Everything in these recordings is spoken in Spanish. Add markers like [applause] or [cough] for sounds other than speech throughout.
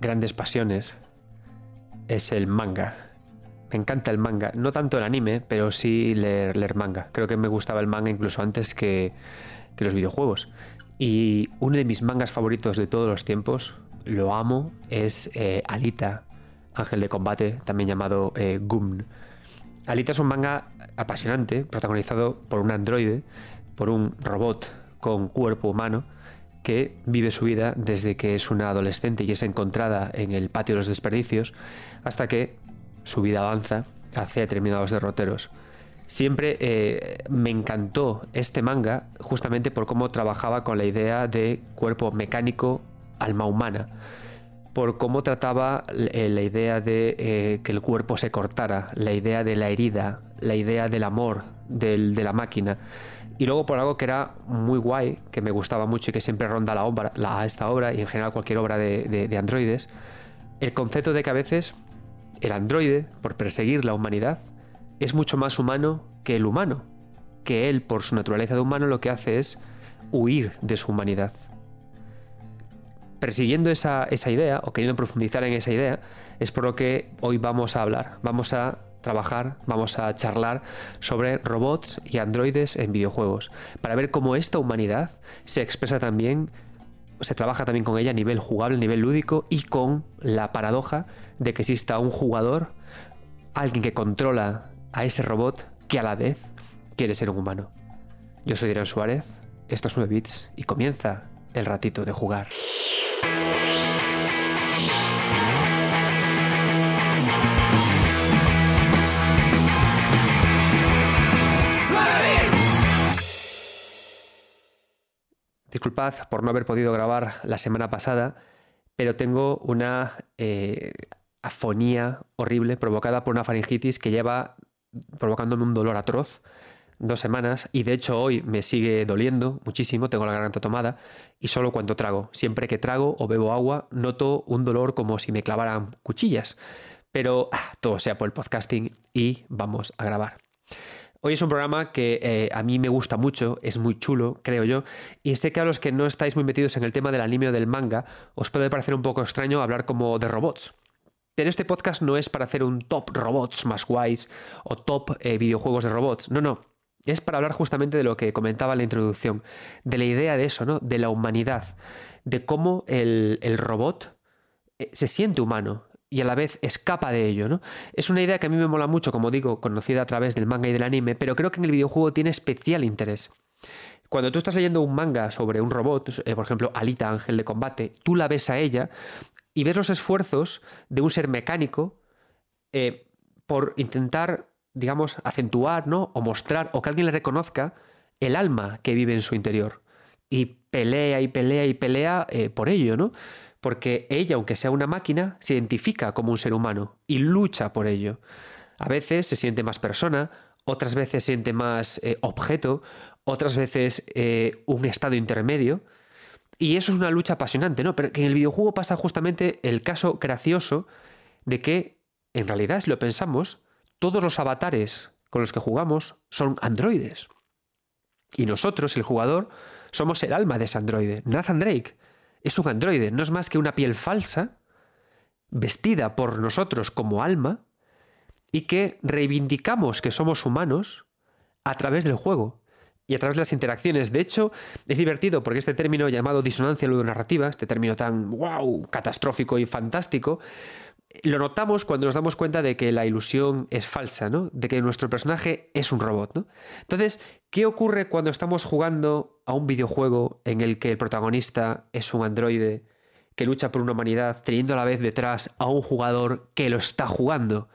grandes pasiones es el manga. Me encanta el manga, no tanto el anime, pero sí leer, manga. Creo que me gustaba el manga incluso antes que, los videojuegos. Y uno de mis mangas favoritos de todos los tiempos, lo amo, es eh, Alita, Ángel de Combate, también llamado eh, Gum. Alita es un manga apasionante, protagonizado por un androide, por un robot con cuerpo humano, que vive su vida desde que es una adolescente y es encontrada en el patio de los desperdicios hasta que su vida avanza hacia determinados derroteros. Siempre eh, me encantó este manga justamente por cómo trabajaba con la idea de cuerpo mecánico, alma humana, por cómo trataba eh, la idea de eh, que el cuerpo se cortara, la idea de la herida, la idea del amor de la máquina. Y luego por algo que era muy guay, que me gustaba mucho y que siempre ronda la obra, esta obra y en general cualquier obra de, de androides, el concepto de que a veces el androide, por perseguir la humanidad, es mucho más humano que el humano, que él, por su naturaleza de humano, lo que hace es huir de su humanidad. Persiguiendo esa, esa idea, o queriendo profundizar en esa idea, es por lo que hoy vamos a hablar. Vamos a trabajar, vamos a charlar sobre robots y androides en videojuegos, para ver cómo esta humanidad se expresa también, se trabaja también con ella a nivel jugable, a nivel lúdico y con la paradoja de que exista un jugador, alguien que controla a ese robot que a la vez quiere ser un humano. Yo soy Adrián Suárez, esto es 9 bits y comienza el ratito de jugar. Disculpad por no haber podido grabar la semana pasada, pero tengo una eh, afonía horrible provocada por una faringitis que lleva provocándome un dolor atroz dos semanas y de hecho hoy me sigue doliendo muchísimo, tengo la garganta tomada y solo cuando trago. Siempre que trago o bebo agua noto un dolor como si me clavaran cuchillas. Pero ah, todo sea por el podcasting y vamos a grabar. Hoy es un programa que eh, a mí me gusta mucho, es muy chulo, creo yo, y sé que a los que no estáis muy metidos en el tema del anime o del manga, os puede parecer un poco extraño hablar como de robots. Pero este podcast no es para hacer un top robots más guays o top eh, videojuegos de robots, no, no. Es para hablar justamente de lo que comentaba en la introducción, de la idea de eso, ¿no? De la humanidad, de cómo el, robot eh, se siente humano, y a la vez escapa de ello, ¿no? Es una idea que a mí me mola mucho, como digo, conocida a través del manga y del anime, pero creo que en el videojuego tiene especial interés. Cuando tú estás leyendo un manga sobre un robot, eh, por ejemplo, Alita, Ángel de Combate, tú la ves a ella y ves los esfuerzos de un ser mecánico eh, por intentar, digamos, acentuar, ¿no? O mostrar, o que alguien le reconozca el alma que vive en su interior. Y pelea y pelea y pelea eh, por ello, ¿no? Porque ella, aunque sea una máquina, se identifica como un ser humano y lucha por ello. A veces se siente más persona, otras veces siente más eh, objeto, otras veces eh, un estado intermedio. Y eso es una lucha apasionante, ¿no? Pero que en el videojuego pasa justamente el caso gracioso de que, en realidad, si lo pensamos, todos los avatares con los que jugamos son androides. Y nosotros, el jugador, somos el alma de ese androide, Nathan Drake es un androide, no es más que una piel falsa, vestida por nosotros como alma, y que reivindicamos que somos humanos a través del juego y a través de las interacciones. De hecho, es divertido porque este término llamado disonancia ludonarrativa, este término tan wow, catastrófico y fantástico, lo notamos cuando nos damos cuenta de que la ilusión es falsa, ¿no? De que nuestro personaje es un robot, ¿no? Entonces, ¿qué ocurre cuando estamos jugando a un videojuego en el que el protagonista es un androide que lucha por una humanidad, teniendo a la vez detrás a un jugador que lo está jugando?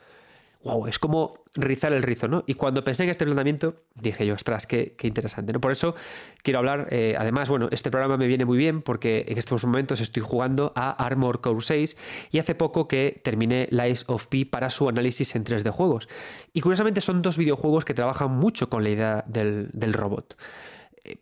Wow, es como rizar el rizo, ¿no? Y cuando pensé en este planteamiento, dije yo, ostras, qué, interesante, ¿no? Por eso quiero hablar, eh, además, bueno, este programa me viene muy bien porque en estos momentos estoy jugando a Armor Core 6 y hace poco que terminé Lies of P para su análisis en 3D juegos. Y curiosamente son dos videojuegos que trabajan mucho con la idea del, del robot. Eh,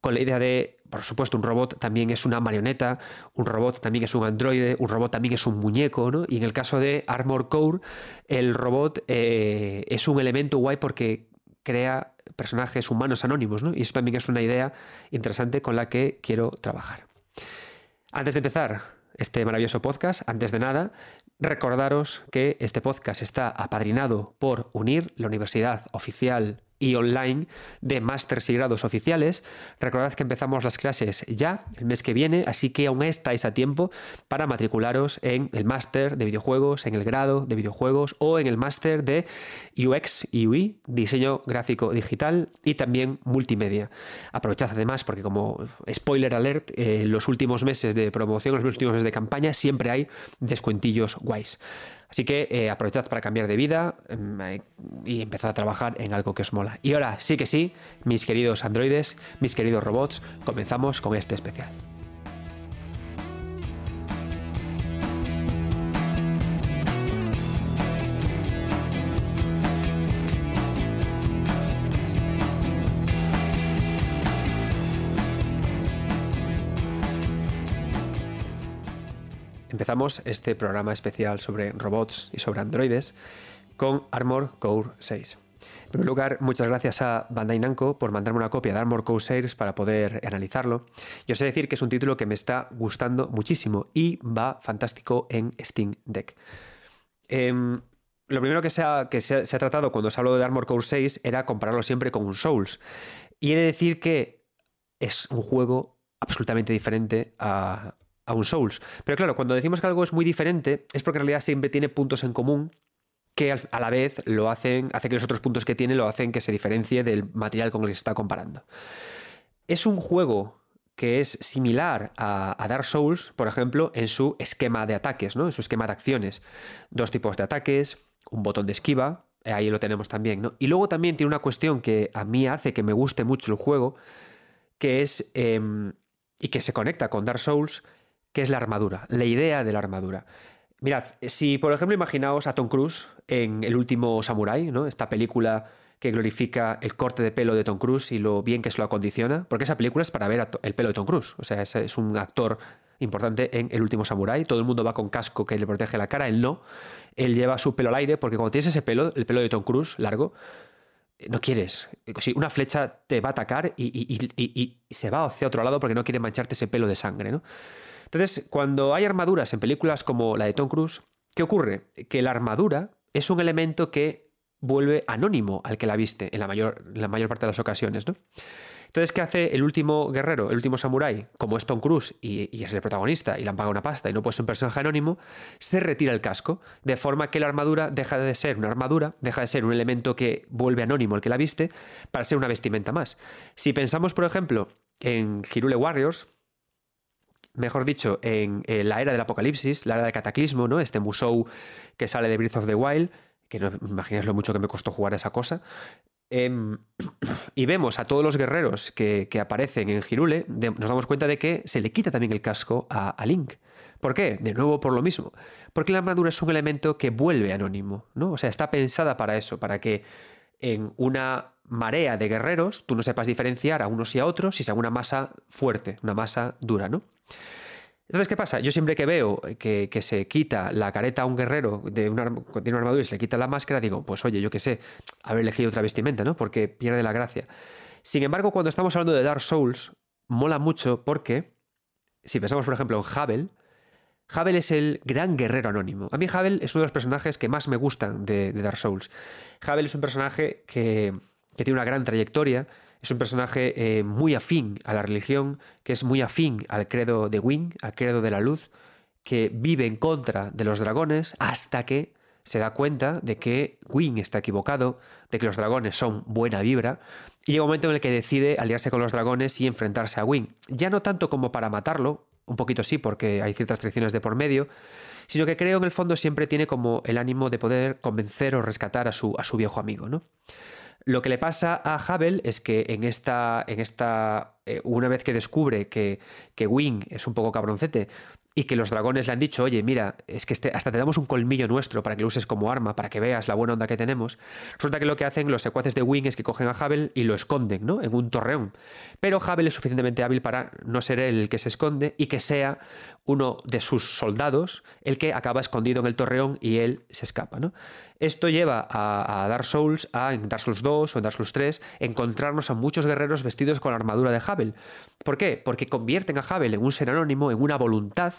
con la idea de por supuesto, un robot también es una marioneta, un robot también es un androide, un robot también es un muñeco, ¿no? Y en el caso de Armor Core, el robot eh, es un elemento guay porque crea personajes humanos anónimos, ¿no? Y eso también es una idea interesante con la que quiero trabajar. Antes de empezar, este maravilloso podcast, antes de nada, recordaros que este podcast está apadrinado por UNIR, la Universidad Oficial y online de másters y grados oficiales. Recordad que empezamos las clases ya el mes que viene, así que aún estáis a tiempo para matricularos en el máster de videojuegos, en el grado de videojuegos o en el máster de UX y UI, diseño gráfico digital y también multimedia. Aprovechad además porque como spoiler alert, eh, los últimos meses de promoción, los últimos meses de campaña, siempre hay descuentillos guays. Así que eh, aprovechad para cambiar de vida em, eh, y empezad a trabajar en algo que os mola. Y ahora sí que sí, mis queridos androides, mis queridos robots, comenzamos con este especial. Empezamos este programa especial sobre robots y sobre androides con Armor Core 6. En primer lugar, muchas gracias a Bandai Namco por mandarme una copia de Armor Core 6 para poder analizarlo. Yo sé decir que es un título que me está gustando muchísimo y va fantástico en Steam Deck. Em, lo primero que, se ha, que se, ha, tratado cuando se habló de Armor Core 6 era compararlo siempre con un Souls. Y he de decir que es un juego absolutamente diferente a, a un Souls. Pero claro, cuando decimos que algo es muy diferente, es porque en realidad siempre tiene puntos en común que a la vez lo hacen, hace que los otros puntos que tiene lo hacen que se diferencie del material con el que se está comparando. Es un juego que es similar a, Dark Souls, por ejemplo, en su esquema de ataques, ¿no? En su esquema de acciones. Dos tipos de ataques, un botón de esquiva, ahí lo tenemos también, ¿no? Y luego también tiene una cuestión que a mí hace que me guste mucho el juego, que es. Em, y que se conecta con Dark Souls, que es la armadura, la idea de la armadura. Mirad, si por ejemplo imaginaos a Tom Cruise en El último Samurai, ¿no? Esta película que glorifica el corte de pelo de Tom Cruise y lo bien que se lo acondiciona, porque esa película es para ver el pelo de Tom Cruise, o sea, es, un actor importante en El último Samurai, todo el mundo va con casco que le protege la cara, él no, él lleva su pelo al aire, porque cuando tienes ese pelo, el pelo de Tom Cruise largo, no quieres. Si una flecha te va a atacar y, y, se va hacia otro lado porque no quiere mancharte ese pelo de sangre, ¿no? Entonces, cuando hay armaduras en películas como la de Tom Cruise, ¿qué ocurre? Que la armadura es un elemento que vuelve anónimo al que la viste en la mayor, parte de las ocasiones, ¿no? Entonces, ¿qué hace el último guerrero, el último samurái, como es Tom Cruise y, es el protagonista y le han pagado una pasta y no puede ser un personaje anónimo? Se retira el casco, de forma que la armadura deja de ser una armadura, deja de ser un elemento que vuelve anónimo al que la viste, para ser una vestimenta más. Si pensamos, por ejemplo, en Hirule Warriors, mejor dicho, en la era del apocalipsis, la era del cataclismo, ¿no? Este Musou que sale de Breath of the Wild, que no imagináis lo mucho que me costó jugar esa cosa. Em, [clears throat] y vemos a todos los guerreros que, aparecen en Girule, nos damos cuenta de que se le quita también el casco a, a, Link. ¿Por qué? De nuevo por lo mismo. Porque la armadura es un elemento que vuelve anónimo, ¿no? O sea, está pensada para eso, para que en una marea de guerreros, tú no sepas diferenciar a unos y a otros si sea una masa fuerte, una masa dura, ¿no? Entonces, ¿qué pasa? Yo siempre que veo que, se quita la careta a un guerrero de una, armadura y se le quita la máscara, digo, pues oye, yo qué sé, haber elegido otra vestimenta, ¿no? Porque pierde la gracia. Sin embargo, cuando estamos hablando de Dark Souls, mola mucho porque, si pensamos, por ejemplo, en Havel, Havel es el gran guerrero anónimo. A mí Havel es uno de los personajes que más me gustan de, de Dark Souls. Havel es un personaje que que tiene una gran trayectoria, es un personaje eh, muy afín a la religión, que es muy afín al credo de Wing, al credo de la luz, que vive en contra de los dragones hasta que se da cuenta de que Wing está equivocado, de que los dragones son buena vibra, y llega un momento en el que decide aliarse con los dragones y enfrentarse a Wing. Ya no tanto como para matarlo, un poquito sí, porque hay ciertas traiciones de por medio, sino que creo en el fondo siempre tiene como el ánimo de poder convencer o rescatar a su, a su viejo amigo, ¿no? Lo que le pasa a Havel es que en esta, en esta eh, una vez que descubre que, que Wing es un poco cabroncete y que los dragones le han dicho, oye, mira, es que este, hasta te damos un colmillo nuestro para que lo uses como arma, para que veas la buena onda que tenemos, resulta que lo que hacen los secuaces de Wing es que cogen a Havel y lo esconden, ¿no? En un torreón. Pero Havel es suficientemente hábil para no ser el que se esconde y que sea uno de sus soldados el que acaba escondido en el torreón y él se escapa. Esto lleva a, Dark Souls, a en Dark Souls 2 o en Dark Souls 3, encontrarnos a muchos guerreros vestidos con la armadura de Havel. ¿Por qué? Porque convierten a Havel en un ser anónimo, en una voluntad,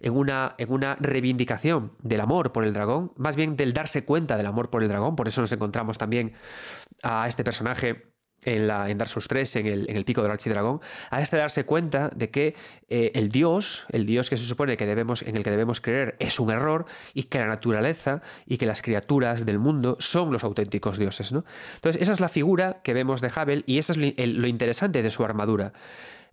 en una, en una reivindicación del amor por el dragón, más bien del darse cuenta del amor por el dragón. Por eso nos encontramos también a este personaje en, la, en Dark Souls 3, en el, en el pico del archidragón, a este darse cuenta de que eh, el dios, el dios que se supone que debemos, en el que debemos creer, es un error y que la naturaleza y que las criaturas del mundo son los auténticos dioses. ¿no? Entonces, esa es la figura que vemos de Havel y eso es lo interesante de su armadura.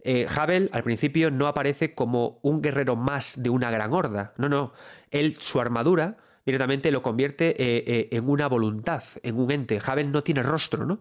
Eh, Havel al principio no aparece como un guerrero más de una gran horda. No, no. Él, su armadura directamente lo convierte eh, eh, en una voluntad, en un ente. Havel no tiene rostro, ¿no?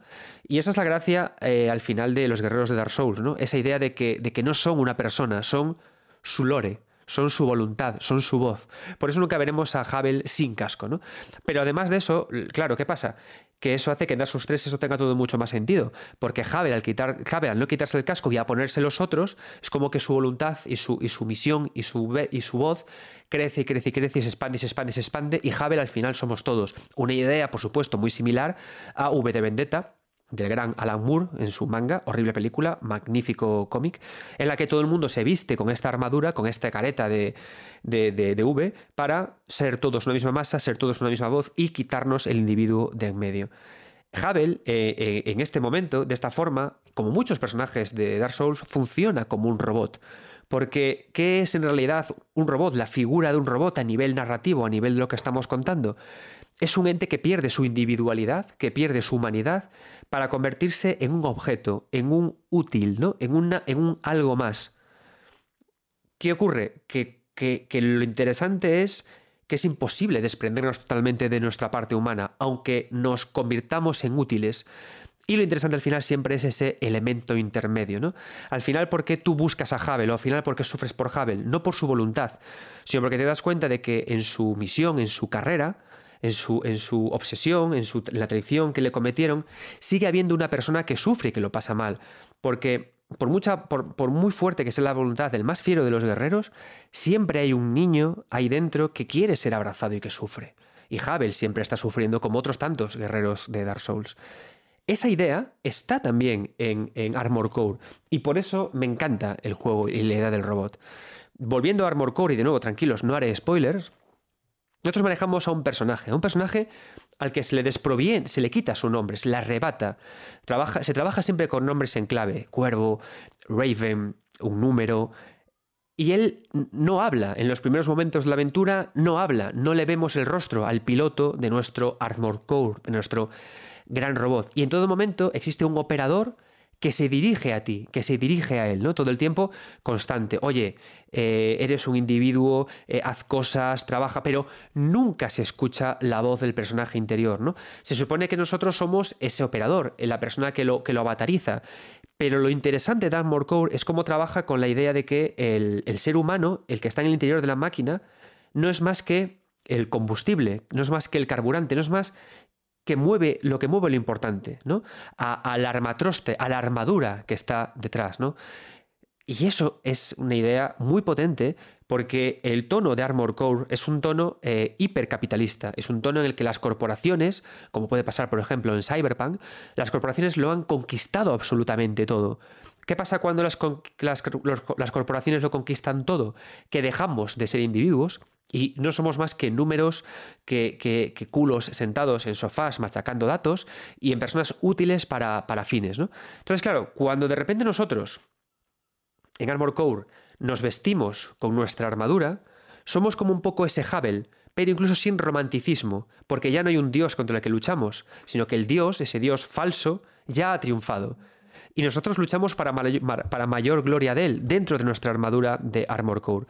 Y esa es la gracia eh, al final de los guerreros de Dark Souls, ¿no? Esa idea de que, de que no son una persona, son su lore, son su voluntad, son su voz. Por eso nunca veremos a Havel sin casco, ¿no? Pero además de eso, claro, ¿qué pasa? Que eso hace que en Dark Souls 3 eso tenga todo mucho más sentido. Porque Havel al, quitar, al no quitarse el casco y a ponerse los otros, es como que su voluntad y su, y su misión y su, y su voz crece y crece y crece y se expande y se expande y se expande y Havel al final somos todos. Una idea, por supuesto, muy similar a V de Vendetta, del gran Alan Moore en su manga, horrible película, magnífico cómic, en la que todo el mundo se viste con esta armadura, con esta careta de, de, V, para ser todos una misma masa, ser todos una misma voz y quitarnos el individuo de en medio. Havel, eh, eh, en este momento, de esta forma, como muchos personajes de Dark Souls, funciona como un robot. Porque, ¿qué es en realidad un robot? La figura de un robot a nivel narrativo, a nivel de lo que estamos contando. Es un ente que pierde su individualidad, que pierde su humanidad, para convertirse en un objeto, en un útil, ¿no? en, una, en un algo más. ¿Qué ocurre? Que, que, que lo interesante es que es imposible desprendernos totalmente de nuestra parte humana, aunque nos convirtamos en útiles. Y lo interesante al final siempre es ese elemento intermedio, ¿no? Al final, ¿por qué tú buscas a Havel? O al final, ¿por qué sufres por Havel? No por su voluntad, sino porque te das cuenta de que en su misión, en su carrera, en su, en su obsesión, en, su, la traición que le cometieron, sigue habiendo una persona que sufre y que lo pasa mal. Porque por, mucha, por, por, muy fuerte que sea la voluntad del más fiero de los guerreros, siempre hay un niño ahí dentro que quiere ser abrazado y que sufre. Y Havel siempre está sufriendo como otros tantos guerreros de Dark Souls. Esa idea está también en, Armor Core y por eso me encanta el juego y la idea del robot. Volviendo a Armor Core y de nuevo, tranquilos, no haré spoilers. Nosotros manejamos a un personaje, a un personaje al que se le desproviene, se le quita su nombre, se le arrebata. Trabaja, se trabaja siempre con nombres en clave: Cuervo, Raven, un número. Y él no habla. En los primeros momentos de la aventura, no habla. No le vemos el rostro al piloto de nuestro Armor Core, de nuestro gran robot. Y en todo momento existe un operador que se dirige a ti, que se dirige a él, ¿no? Todo el tiempo constante. Oye, eh, eres un individuo, eh, haz cosas, trabaja, pero nunca se escucha la voz del personaje interior, ¿no? Se supone que nosotros somos ese operador, eh, la persona que lo, que lo avatariza. Pero lo interesante de Armor Core es cómo trabaja con la idea de que el, el ser humano, el que está en el interior de la máquina, no es más que el combustible, no es más que el carburante, no es más que mueve lo que mueve lo importante, ¿no? al armatroste, a la armadura que está detrás, ¿no? Y eso es una idea muy potente porque el tono de Armor Core es un tono eh, hipercapitalista, es un tono en el que las corporaciones, como puede pasar por ejemplo en Cyberpunk, las corporaciones lo han conquistado absolutamente todo. ¿Qué pasa cuando las, las corporaciones lo conquistan todo? Que dejamos de ser individuos y no somos más que números, que, culos sentados en sofás machacando datos y en personas útiles para, fines. ¿no? Entonces, claro, cuando de repente nosotros en Armor Core nos vestimos con nuestra armadura, somos como un poco ese Havel, pero incluso sin romanticismo, porque ya no hay un dios contra el que luchamos, sino que el dios, ese dios falso, ya ha triunfado. Y nosotros luchamos para, para mayor gloria de él, dentro de nuestra armadura de Armor Core.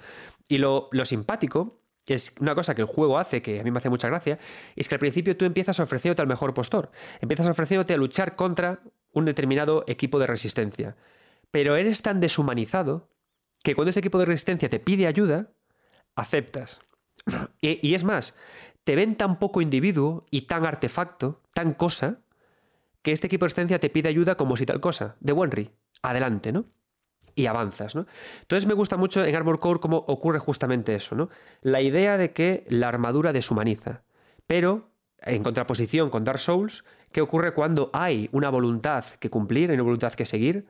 Y lo, lo simpático es una cosa que el juego hace, que a mí me hace mucha gracia, es que al principio tú empiezas ofreciéndote al mejor postor, empiezas ofreciéndote a luchar contra un determinado equipo de resistencia, pero eres tan deshumanizado que cuando ese equipo de resistencia te pide ayuda, aceptas. Y, y es más, te ven tan poco individuo y tan artefacto, tan cosa, que este equipo de resistencia te pide ayuda como si tal cosa, de Wenry, adelante, ¿no? Y avanzas, ¿no? Entonces me gusta mucho en Armor Core cómo ocurre justamente eso, ¿no? La idea de que la armadura deshumaniza, pero en contraposición con Dark Souls, ¿qué ocurre cuando hay una voluntad que cumplir, hay una voluntad que seguir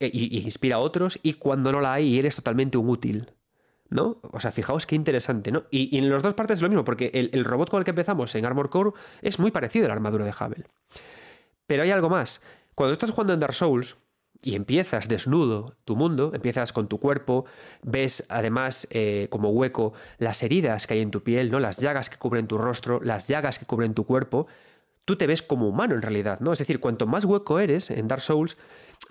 e, y, inspira a otros y cuando no la hay y eres totalmente un útil? ¿No? O sea, fijaos qué interesante, ¿no? Y, en las dos partes es lo mismo, porque el, robot con el que empezamos en Armor Core es muy parecido a la armadura de Havel. Pero hay algo más. Cuando estás jugando en Dark Souls, y empiezas desnudo tu mundo, empiezas con tu cuerpo, ves además eh, como hueco las heridas que hay en tu piel, ¿no? las llagas que cubren tu rostro, las llagas que cubren tu cuerpo, tú te ves como humano en realidad, ¿no? Es decir, cuanto más hueco eres en Dark Souls,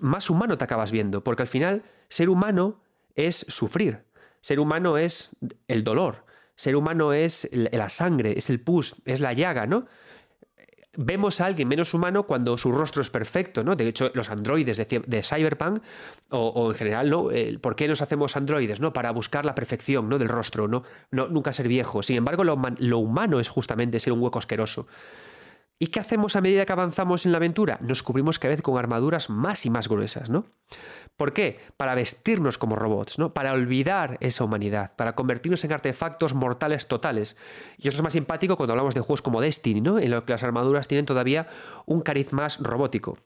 más humano te acabas viendo, porque al final ser humano es sufrir, ser humano es el dolor, ser humano es la sangre, es el pus, es la llaga, ¿no? Vemos a alguien menos humano cuando su rostro es perfecto, ¿no? De hecho, los androides de, Cyberpunk, o, en general, ¿no? ¿Por qué nos hacemos androides? ¿no? Para buscar la perfección ¿no? del rostro, ¿no? no nunca ser viejo. Sin embargo, lo, lo humano es justamente ser un hueco asqueroso. ¿Y qué hacemos a medida que avanzamos en la aventura? Nos cubrimos cada vez con armaduras más y más gruesas, ¿no? ¿Por qué? Para vestirnos como robots, ¿no? Para olvidar esa humanidad, para convertirnos en artefactos mortales totales. Y esto es más simpático cuando hablamos de juegos como Destiny, ¿no? En los que las armaduras tienen todavía un cariz más robótico.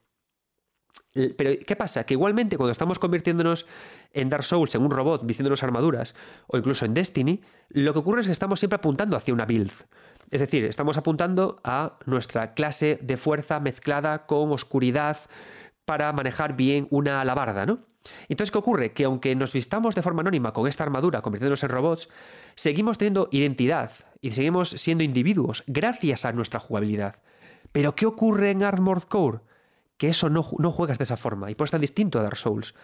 Pero, ¿qué pasa? Que igualmente cuando estamos convirtiéndonos en Dark Souls, en un robot, vistiéndonos armaduras, o incluso en Destiny, lo que ocurre es que estamos siempre apuntando hacia una build. Es decir, estamos apuntando a nuestra clase de fuerza mezclada con oscuridad para manejar bien una alabarda, ¿no? Entonces, ¿qué ocurre? Que aunque nos vistamos de forma anónima con esta armadura, convirtiéndonos en robots, seguimos teniendo identidad y seguimos siendo individuos gracias a nuestra jugabilidad. Pero ¿qué ocurre en Armored Core? Que eso no, no juegas de esa forma y por eso es tan distinto a Dark Souls.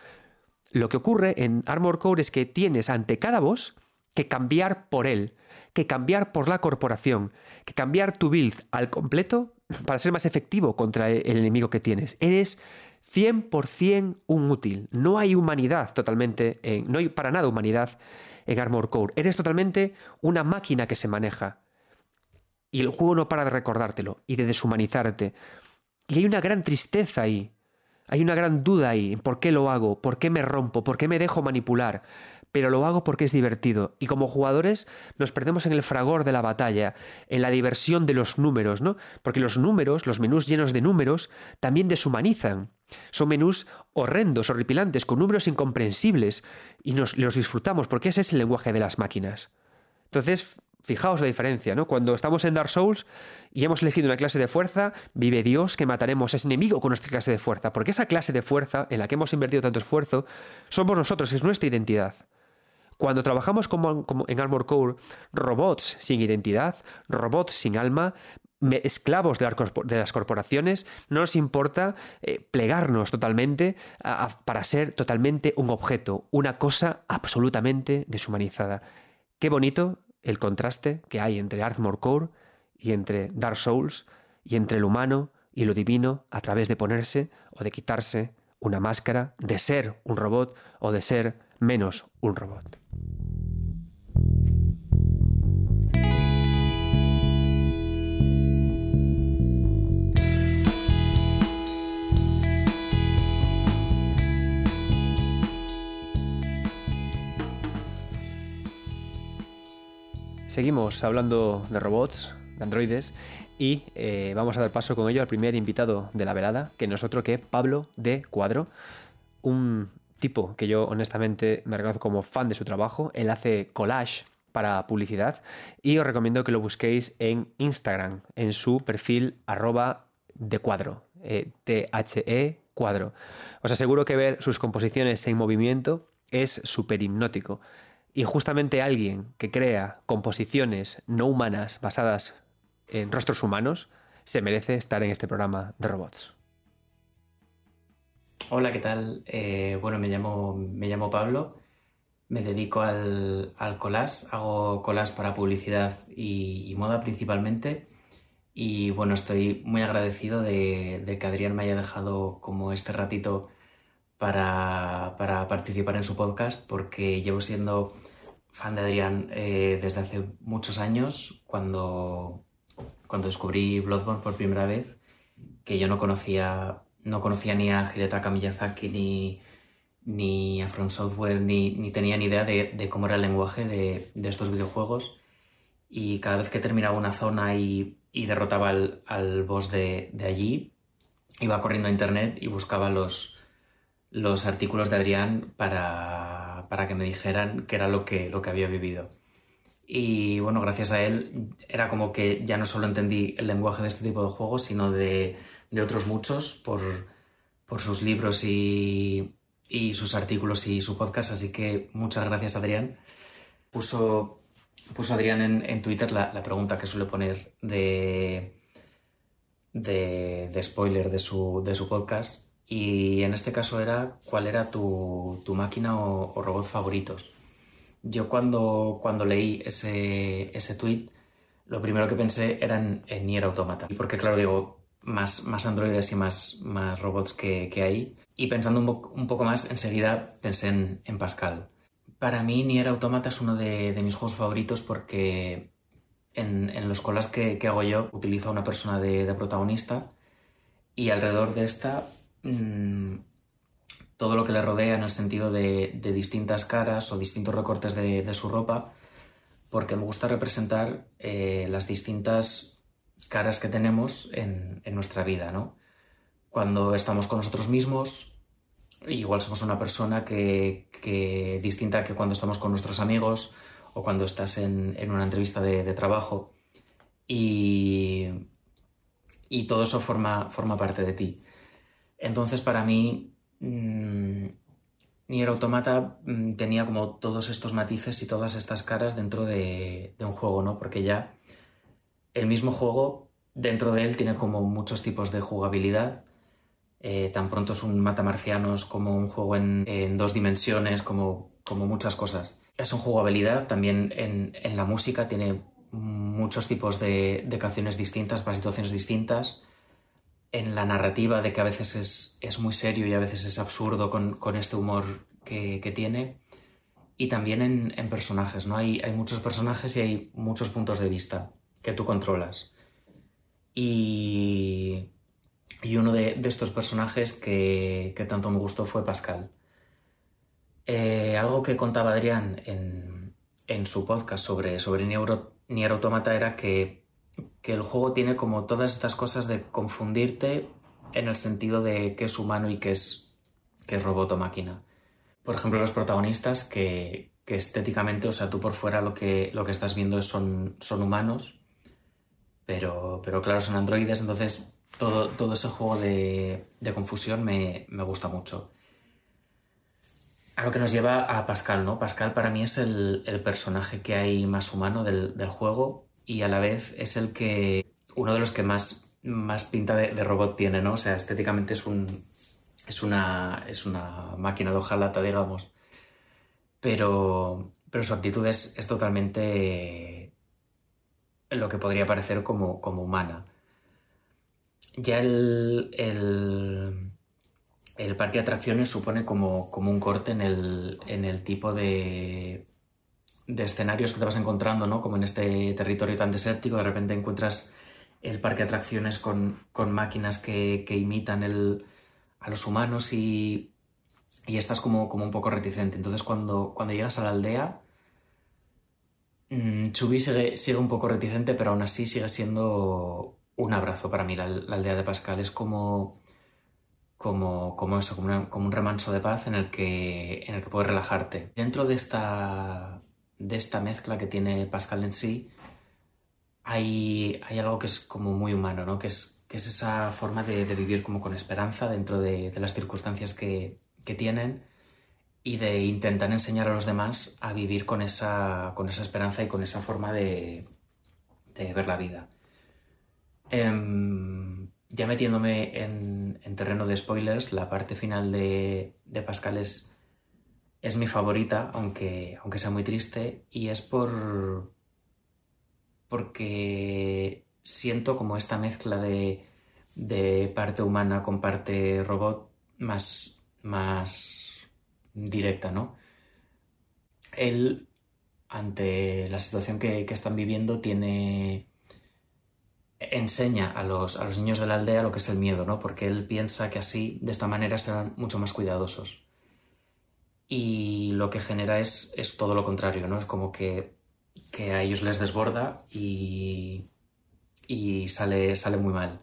Lo que ocurre en Armored Core es que tienes ante cada boss que cambiar por él que cambiar por la corporación, que cambiar tu build al completo para ser más efectivo contra el enemigo que tienes. Eres 100% un útil. No hay humanidad totalmente, en, no hay para nada humanidad en Armor Core. Eres totalmente una máquina que se maneja. Y el juego no para de recordártelo y de deshumanizarte. Y hay una gran tristeza ahí. Hay una gran duda ahí por qué lo hago, por qué me rompo, por qué me dejo manipular pero lo hago porque es divertido. Y como jugadores nos perdemos en el fragor de la batalla, en la diversión de los números, ¿no? Porque los números, los menús llenos de números, también deshumanizan. Son menús horrendos, horripilantes, con números incomprensibles, y nos, los disfrutamos, porque ese es el lenguaje de las máquinas. Entonces, fijaos la diferencia, ¿no? Cuando estamos en Dark Souls y hemos elegido una clase de fuerza, vive Dios que mataremos a ese enemigo con nuestra clase de fuerza, porque esa clase de fuerza en la que hemos invertido tanto esfuerzo, somos nosotros, es nuestra identidad. Cuando trabajamos como, en Armor Core, robots sin identidad, robots sin alma, esclavos de, las corporaciones, no nos importa eh, plegarnos totalmente para ser totalmente un objeto, una cosa absolutamente deshumanizada. Qué bonito el contraste que hay entre Armor Core y entre Dark Souls y entre lo humano y lo divino a través de ponerse o de quitarse una máscara, de ser un robot o de ser menos un robot. Seguimos hablando de robots, de androides, y eh, vamos a dar paso con ello al primer invitado de la velada, que no es Pablo de Cuadro, un tipo que yo honestamente me reconozco como fan de su trabajo. Él hace collage para publicidad y os recomiendo que lo busquéis en Instagram, en su perfil arroba de cuadro, eh, T-H-E cuadro. Os aseguro que ver sus composiciones en movimiento es súper hipnótico. Y justamente alguien que crea composiciones no humanas basadas en rostros humanos se merece estar en este programa de robots. Hola, ¿qué tal? Eh, bueno, me llamo, me llamo Pablo, me dedico al, al collage, hago collage para publicidad y, moda principalmente. Y bueno, estoy muy agradecido de, que Adrián me haya dejado como este ratito para, para participar en su podcast porque llevo siendo fan de Adrián eh, desde hace muchos años, cuando, cuando descubrí Bloodborne por primera vez, que yo no conocía, no conocía ni a Hidetaka Miyazaki ni, ni a From Software, ni, ni tenía ni idea de, cómo era el lenguaje de, estos videojuegos. Y cada vez que terminaba una zona y, derrotaba al, boss de, allí, iba corriendo a internet y buscaba los, los artículos de Adrián para, para, que me dijeran qué era lo que, lo que había vivido. Y bueno, gracias a él era como que ya no solo entendí el lenguaje de este tipo de juegos, sino de, de otros muchos por, por sus libros y, y sus artículos y su podcast, así que muchas gracias Adrián. Puso, puso Adrián en, Twitter la, pregunta que suele poner de, de, spoiler de su, de su, podcast y en este caso era cuál era tu, máquina o, robot favoritos. Yo cuando, cuando leí ese, ese tweet, lo primero que pensé era en, en Nier Automata. Porque claro, digo, más, más androides y más, más robots que, que hay y pensando un, poco más, enseguida pensé en, Pascal. Para mí, Nier Automata es uno de, mis juegos favoritos porque en, los colas que, hago yo utilizo a una persona de, protagonista y alrededor de esta mm, todo lo que le rodea en el sentido de, distintas caras o distintos recortes de, su ropa porque me gusta representar eh, las distintas caras que tenemos en, nuestra vida, ¿no? cuando estamos con nosotros mismos, igual somos una persona que, distinta que cuando estamos con nuestros amigos o cuando estás en, una entrevista de, trabajo y, y, todo eso forma, forma parte de ti. Entonces para mí mmm, Nier Automata mm, tenía como todos estos matices y todas estas caras dentro de, un juego, ¿no? Porque ya el mismo juego dentro de él tiene como muchos tipos de jugabilidad eh, tan pronto es un matamarcianos como un juego en, dos dimensiones, como, como, muchas cosas. Es un juego habilidad, también en, en la música tiene muchos tipos de, de, canciones distintas para situaciones distintas. En la narrativa de que a veces es, es muy serio y a veces es absurdo con, con este humor que, que, tiene. Y también en, en personajes, ¿no? Hay, hay muchos personajes y hay muchos puntos de vista que tú controlas. Y y uno de, estos personajes que, tanto me gustó fue Pascal. Eh, algo que contaba Adrián en, su podcast sobre, sobre Nier, Automata era que, el juego tiene como todas estas cosas de confundirte en el sentido de qué es humano y qué es, qué es robot o máquina. Por ejemplo, los protagonistas que, estéticamente, o sea, tú por fuera lo que, lo que estás viendo son, son humanos, pero, pero claro, son androides, entonces todo, ese juego de, confusión me, gusta mucho. A lo que nos lleva a Pascal, ¿no? Pascal para mí es el, personaje que hay más humano del, juego y a la vez es el que. uno de los que más, más pinta de, robot tiene, ¿no? O sea, estéticamente es un. es una. es una máquina de hojalata, digamos. Pero. pero su actitud es, totalmente. lo que podría parecer como, como humana ya el, el, parque de atracciones supone como, un corte en el, tipo de, de, escenarios que te vas encontrando, ¿no? Como en este territorio tan desértico, de repente encuentras el parque de atracciones con, máquinas que, imitan a los humanos y, estás como, como, un poco reticente. Entonces cuando, cuando llegas a la aldea, mm, Chubby sigue, sigue un poco reticente, pero aún así sigue siendo un abrazo para mí. La, aldea de Pascal es como, como, como eso, como, un remanso de paz en el, que, en el que puedes relajarte. Dentro de esta, de esta mezcla que tiene Pascal en sí, hay, hay algo que es como muy humano, ¿no? que, es, que es esa forma de, vivir como con esperanza dentro de, las circunstancias que, que, tienen y de intentar enseñar a los demás a vivir con esa, con esa esperanza y con esa forma de, de ver la vida. Em, ya metiéndome en, terreno de spoilers, la parte final de, Pascal es, mi favorita, aunque, aunque sea muy triste, y es por. porque siento como esta mezcla de, parte humana con parte robot más, más directa, ¿no? Él, ante la situación que están viviendo, tiene enseña a los, a los niños de la aldea lo que es el miedo, ¿no? Porque él piensa que así, de esta manera, serán mucho más cuidadosos. Y lo que genera es, es todo lo contrario, ¿no? Es como que, a ellos les desborda y, y sale, sale muy mal.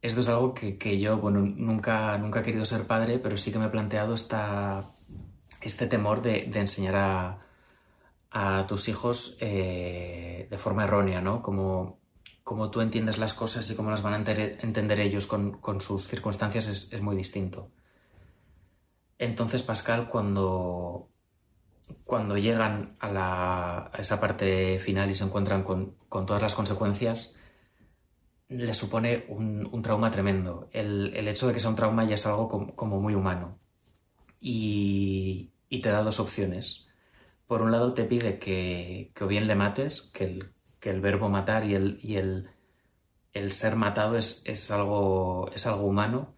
Esto es algo que, yo, bueno, nunca, nunca he querido ser padre, pero sí que me he planteado esta, este temor de, enseñar a, a, tus hijos eh, de forma errónea, ¿no? Como, como, tú entiendes las cosas y cómo las van a entender ellos con, con sus circunstancias es, es, muy distinto. Entonces, Pascal, cuando, cuando llegan a, la, esa parte final y se encuentran con, con todas las consecuencias, le supone un, trauma tremendo. El, hecho de que sea un trauma ya es algo como, muy humano. Y, te da dos opciones. Por un lado te pide que, o bien le mates, que el, que el verbo matar y el, y el, el ser matado es, es, algo, es algo humano.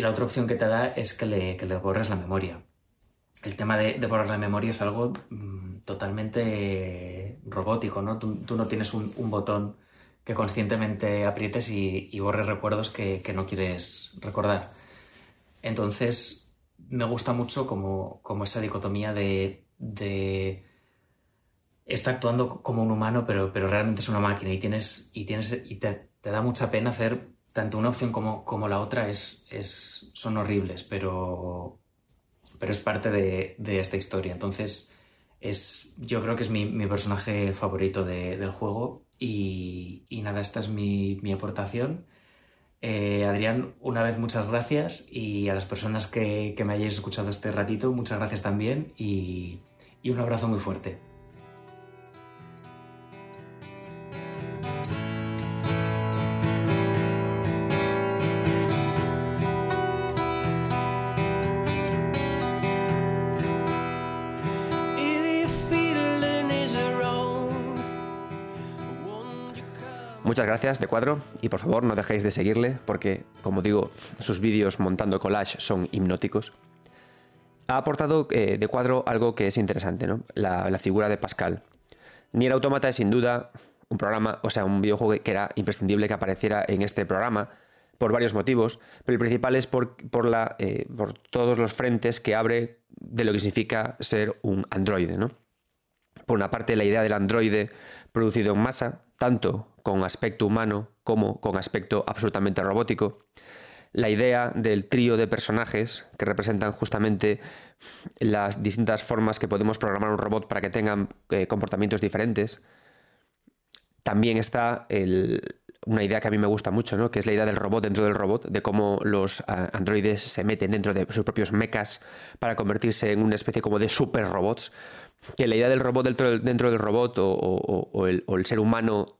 Y la otra opción que te da es que le, que borres la memoria. El tema de, borrar la memoria es algo mm, totalmente robótico, ¿no? Tú, no tienes un, botón que conscientemente aprietes y, borres recuerdos que, no quieres recordar. Entonces, me gusta mucho como, esa dicotomía de, está actuando como un humano, pero, pero realmente es una máquina y tienes, y tienes, y te, da mucha pena hacer tanto una opción como, como la otra es, es, son horribles, pero, pero es parte de, esta historia. Entonces, es, yo creo que es mi, personaje favorito del juego y, nada, esta es mi, aportación. Eh, Adrián, una vez muchas gracias y a las personas que, me hayáis escuchado este ratito, muchas gracias también y un abrazo muy fuerte. Muchas gracias de cuadro y por favor no dejéis de seguirle porque, como digo, sus vídeos montando collage son hipnóticos. Ha aportado eh, de cuadro algo que es interesante, ¿no? La, figura de Pascal. Nier Automata es sin duda un programa, o sea, un videojuego que era imprescindible que apareciera en este programa por varios motivos, pero el principal es por, por, la, eh, por todos los frentes que abre de lo que significa ser un androide, ¿no? Por una parte, la idea del androide producido en masa, tanto con aspecto humano como con aspecto absolutamente robótico. La idea del trío de personajes que representan justamente las distintas formas que podemos programar un robot para que tengan eh, comportamientos diferentes. También está una idea que a mí me gusta mucho, ¿no? que es la idea del robot dentro del robot, de cómo los ah, androides se meten dentro de sus propios mechas para convertirse en una especie como de super robots. Que la idea del robot dentro del, dentro del robot o el ser humano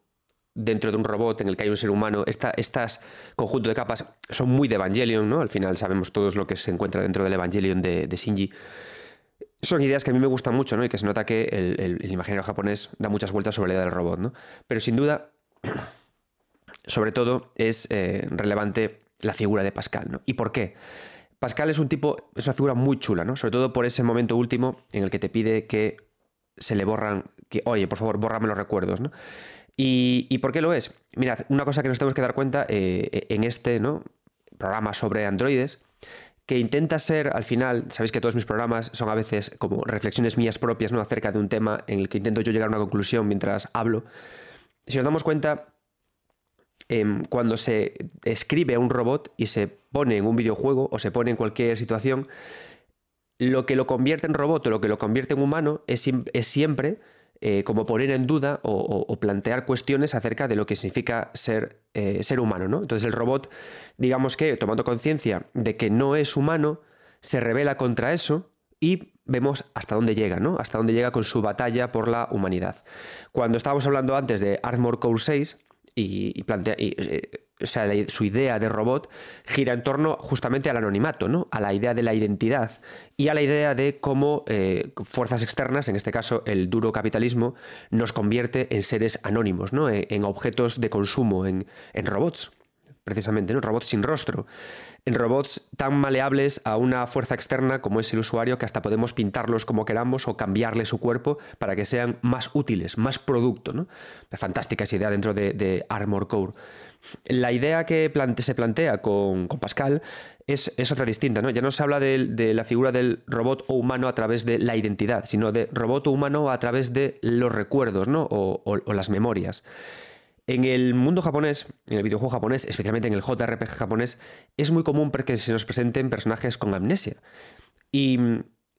dentro de un robot en el que hay un ser humano, esta, estas conjunto de capas son muy de Evangelion, ¿no? Al final sabemos todos lo que se encuentra dentro del Evangelion de, Shinji. Son ideas que a mí me gustan mucho, ¿no? Y que se nota que el, imaginario japonés da muchas vueltas sobre la idea del robot, ¿no? Pero sin duda, [clears throat] sobre todo, es eh, relevante la figura de Pascal, ¿no? ¿Y por qué? Pascal es un tipo, es una figura muy chula, ¿no? Sobre todo por ese momento último en el que te pide que se le borran, que, oye, por favor, bórrame los recuerdos, ¿no? ¿Y, por qué lo es? Mirad, una cosa que nos tenemos que dar cuenta eh, en este programa sobre androides, que intenta ser, al final, sabéis que todos mis programas son a veces como reflexiones mías propias ¿no? acerca de un tema en el que intento yo llegar a una conclusión mientras hablo. Si nos damos cuenta, em, cuando se escribe a un robot y se pone en un videojuego o se pone en cualquier situación, lo que lo convierte en robot o lo que lo convierte en humano es siempre eh, como poner en duda o, plantear cuestiones acerca de lo que significa ser, eh, ser humano. ¿no? Entonces el robot, digamos que tomando conciencia de que no es humano, se revela contra eso y vemos hasta dónde llega, ¿no? Hasta dónde llega con su batalla por la humanidad. Cuando estábamos hablando antes de Armor Core 6 y, plantea, eh, o sea, su idea de robot gira en torno justamente al anonimato, ¿no? a la idea de la identidad y a la idea de cómo eh, fuerzas externas, en este caso el duro capitalismo, nos convierte en seres anónimos, ¿no? en, objetos de consumo, en, robots, precisamente, ¿no? robots sin rostro en robots tan maleables a una fuerza externa como es el usuario que hasta podemos pintarlos como queramos o cambiarle su cuerpo para que sean más útiles, más producto. ¿no? Fantástica esa idea dentro de, de Armor Core. La idea que se plantea con, Pascal es, otra distinta, ¿no? Ya no se habla de, la figura del robot o humano a través de la identidad, sino de robot o humano a través de los recuerdos, ¿no? o las memorias. En el mundo japonés, en el videojuego japonés, especialmente en el JRPG japonés, es muy común que se nos presenten personajes con amnesia. Y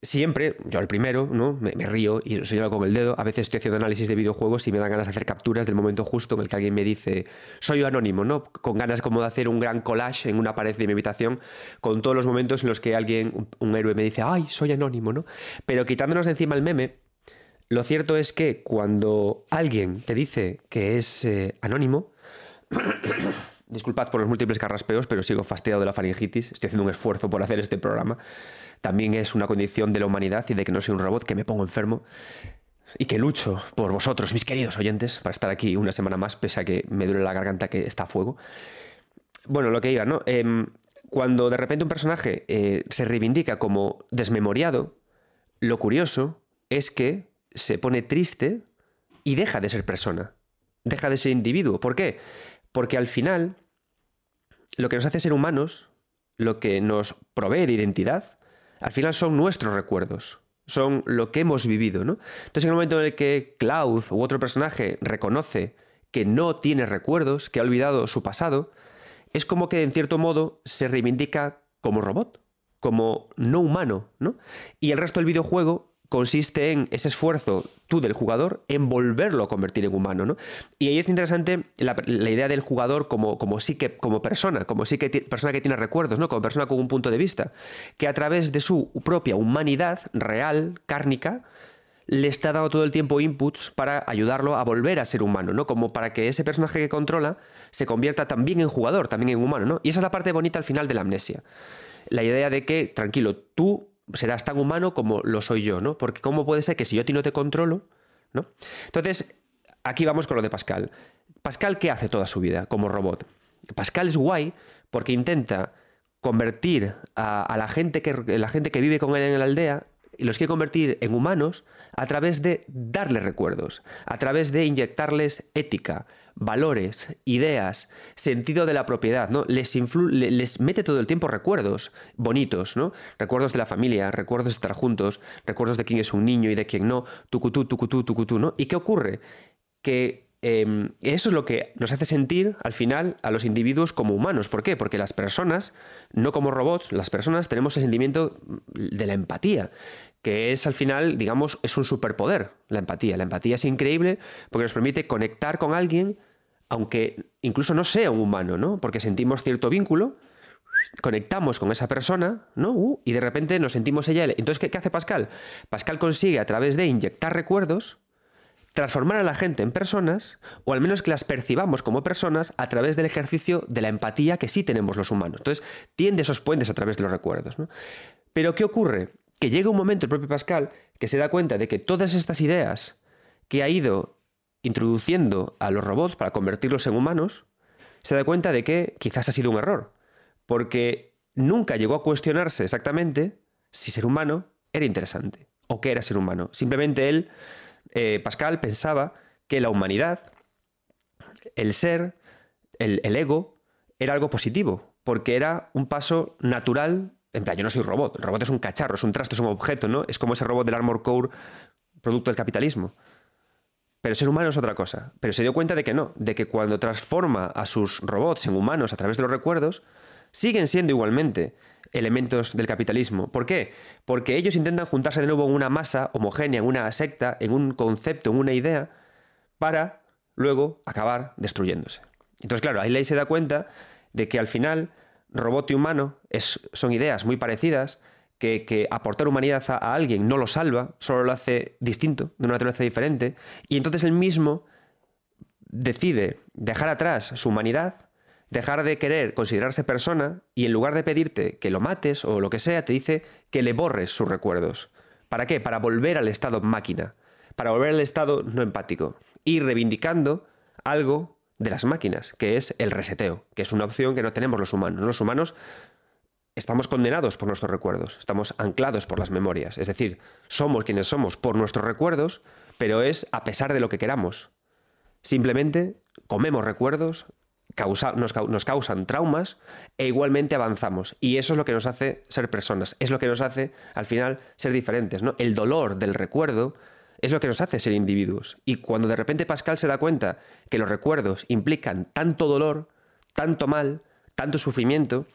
siempre, yo al primero, ¿no? Me, río y lo señalo con el dedo. A veces estoy haciendo análisis de videojuegos y me dan ganas de hacer capturas del momento justo en el que alguien me dice, soy anónimo, ¿no? Con ganas como de hacer un gran collage en una pared de mi habitación con todos los momentos en los que alguien, un, un héroe, me dice, ay, soy anónimo, ¿no? Pero quitándonos de encima el meme, lo cierto es que cuando alguien te dice que es eh, anónimo, disculpad por los múltiples carraspeos, pero sigo fastidiado de la faringitis, estoy haciendo un esfuerzo por hacer este programa, también es una condición de la humanidad y de que no soy un robot, que me pongo enfermo y que lucho por vosotros, mis queridos oyentes, para estar aquí una semana más, pese a que me duele la garganta que está a fuego. Bueno, lo que iba, ¿no? Em, cuando de repente un personaje eh, se reivindica como desmemoriado, lo curioso es que se pone triste y deja de ser persona, deja de ser individuo. ¿Por qué? Porque al final lo que nos hace ser humanos, lo que nos provee de identidad, al final son nuestros recuerdos, son lo que hemos vivido. ¿no? Entonces en el momento en el que Cloud u otro personaje reconoce que no tiene recuerdos, que ha olvidado su pasado, es como que en cierto modo se reivindica como robot, como no humano, ¿no? Y el resto del videojuego consiste en ese esfuerzo tú del jugador en volverlo a convertir en humano, ¿no? Y ahí es interesante la, idea del jugador como, como sí que, como persona, como sí que persona que tiene recuerdos, ¿no? Como persona con un punto de vista, que a través de su propia humanidad real, cárnica, le está dando todo el tiempo inputs para ayudarlo a volver a ser humano, ¿no? Como para que ese personaje que controla se convierta también en jugador, también en humano, ¿no? Y esa es la parte bonita al final de la amnesia. La idea de que, tranquilo, tú serás tan humano como lo soy yo, ¿no? Porque ¿cómo puede ser que si yo ti no te controlo, ¿no? Entonces, aquí vamos con lo de Pascal. Pascal, ¿qué hace toda su vida como robot? Pascal es guay porque intenta convertir a, la, gente que, la gente que vive con él en la aldea y los quiere convertir en humanos a través de darles recuerdos, a través de inyectarles ética, valores, ideas, sentido de la propiedad, ¿no? Les, les mete todo el tiempo recuerdos bonitos, ¿no? Recuerdos de la familia, recuerdos de estar juntos, recuerdos de quién es un niño y de quién no, tucutú, tucutú, tucutú, ¿no? ¿Y qué ocurre? Que em, eso es lo que nos hace sentir al final a los individuos como humanos. ¿Por qué? Porque las personas, no como robots, las personas tenemos el sentimiento de la empatía que es al final, digamos, es un superpoder, la empatía. La empatía es increíble porque nos permite conectar con alguien, aunque incluso no sea un humano, ¿no? Porque sentimos cierto vínculo, conectamos con esa persona, ¿no? Uh, y de repente nos sentimos ella. Entonces, ¿qué, ¿qué, hace Pascal? Pascal consigue a través de inyectar recuerdos, transformar a la gente en personas, o al menos que las percibamos como personas a través del ejercicio de la empatía que sí tenemos los humanos. Entonces, tiende esos puentes a través de los recuerdos, ¿no? Pero, ¿qué ocurre? que llega un momento el propio Pascal que se da cuenta de que todas estas ideas que ha ido introduciendo a los robots para convertirlos en humanos, se da cuenta de que quizás ha sido un error, porque nunca llegó a cuestionarse exactamente si ser humano era interesante o qué era ser humano. Simplemente él, eh, Pascal, pensaba que la humanidad, el ser, el, el ego, era algo positivo, porque era un paso natural en plan, yo no soy un robot. El robot es un cacharro, es un trasto, es un objeto, ¿no? Es como ese robot del Armor Core, producto del capitalismo. Pero ser humano es otra cosa. Pero se dio cuenta de que no, de que cuando transforma a sus robots en humanos a través de los recuerdos, siguen siendo igualmente elementos del capitalismo. ¿Por qué? Porque ellos intentan juntarse de nuevo en una masa homogénea, en una secta, en un concepto, en una idea, para luego acabar destruyéndose. Entonces, claro, ahí se da cuenta de que al final robot y humano son ideas muy parecidas, que, aportar humanidad a, alguien no lo salva, solo lo hace distinto, de una naturaleza diferente, y entonces él mismo decide dejar atrás su humanidad, dejar de querer considerarse persona, y en lugar de pedirte que lo mates o lo que sea, te dice que le borres sus recuerdos. ¿Para qué? Para volver al estado máquina, para volver al estado no empático, y reivindicando algo de las máquinas, que es el reseteo, que es una opción que no tenemos los humanos. Los humanos estamos condenados por nuestros recuerdos, estamos anclados por las memorias, es decir, somos quienes somos por nuestros recuerdos, pero es a pesar de lo que queramos. Simplemente comemos recuerdos, nos, causan traumas e igualmente avanzamos. Y eso es lo que nos hace ser personas, es lo que nos hace al final ser diferentes. ¿no? El dolor del recuerdo es lo que nos hace ser individuos. Y cuando de repente Pascal se da cuenta que los recuerdos implican tanto dolor, tanto mal, tanto sufrimiento,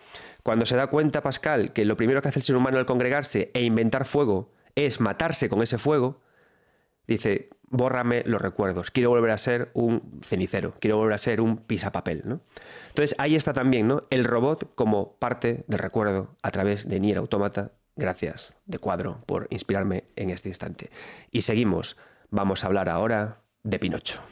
cuando se da cuenta Pascal que lo primero que hace el ser humano al congregarse e inventar fuego es matarse con ese fuego, dice, bórrame los recuerdos, quiero volver a ser un cenicero, quiero volver a ser un pisapapel. ¿no? Entonces ahí está también ¿no? el robot como parte del recuerdo a través de Nier Automata. Gracias de cuadro por inspirarme en este instante. Y seguimos, vamos a hablar ahora de Pinocho.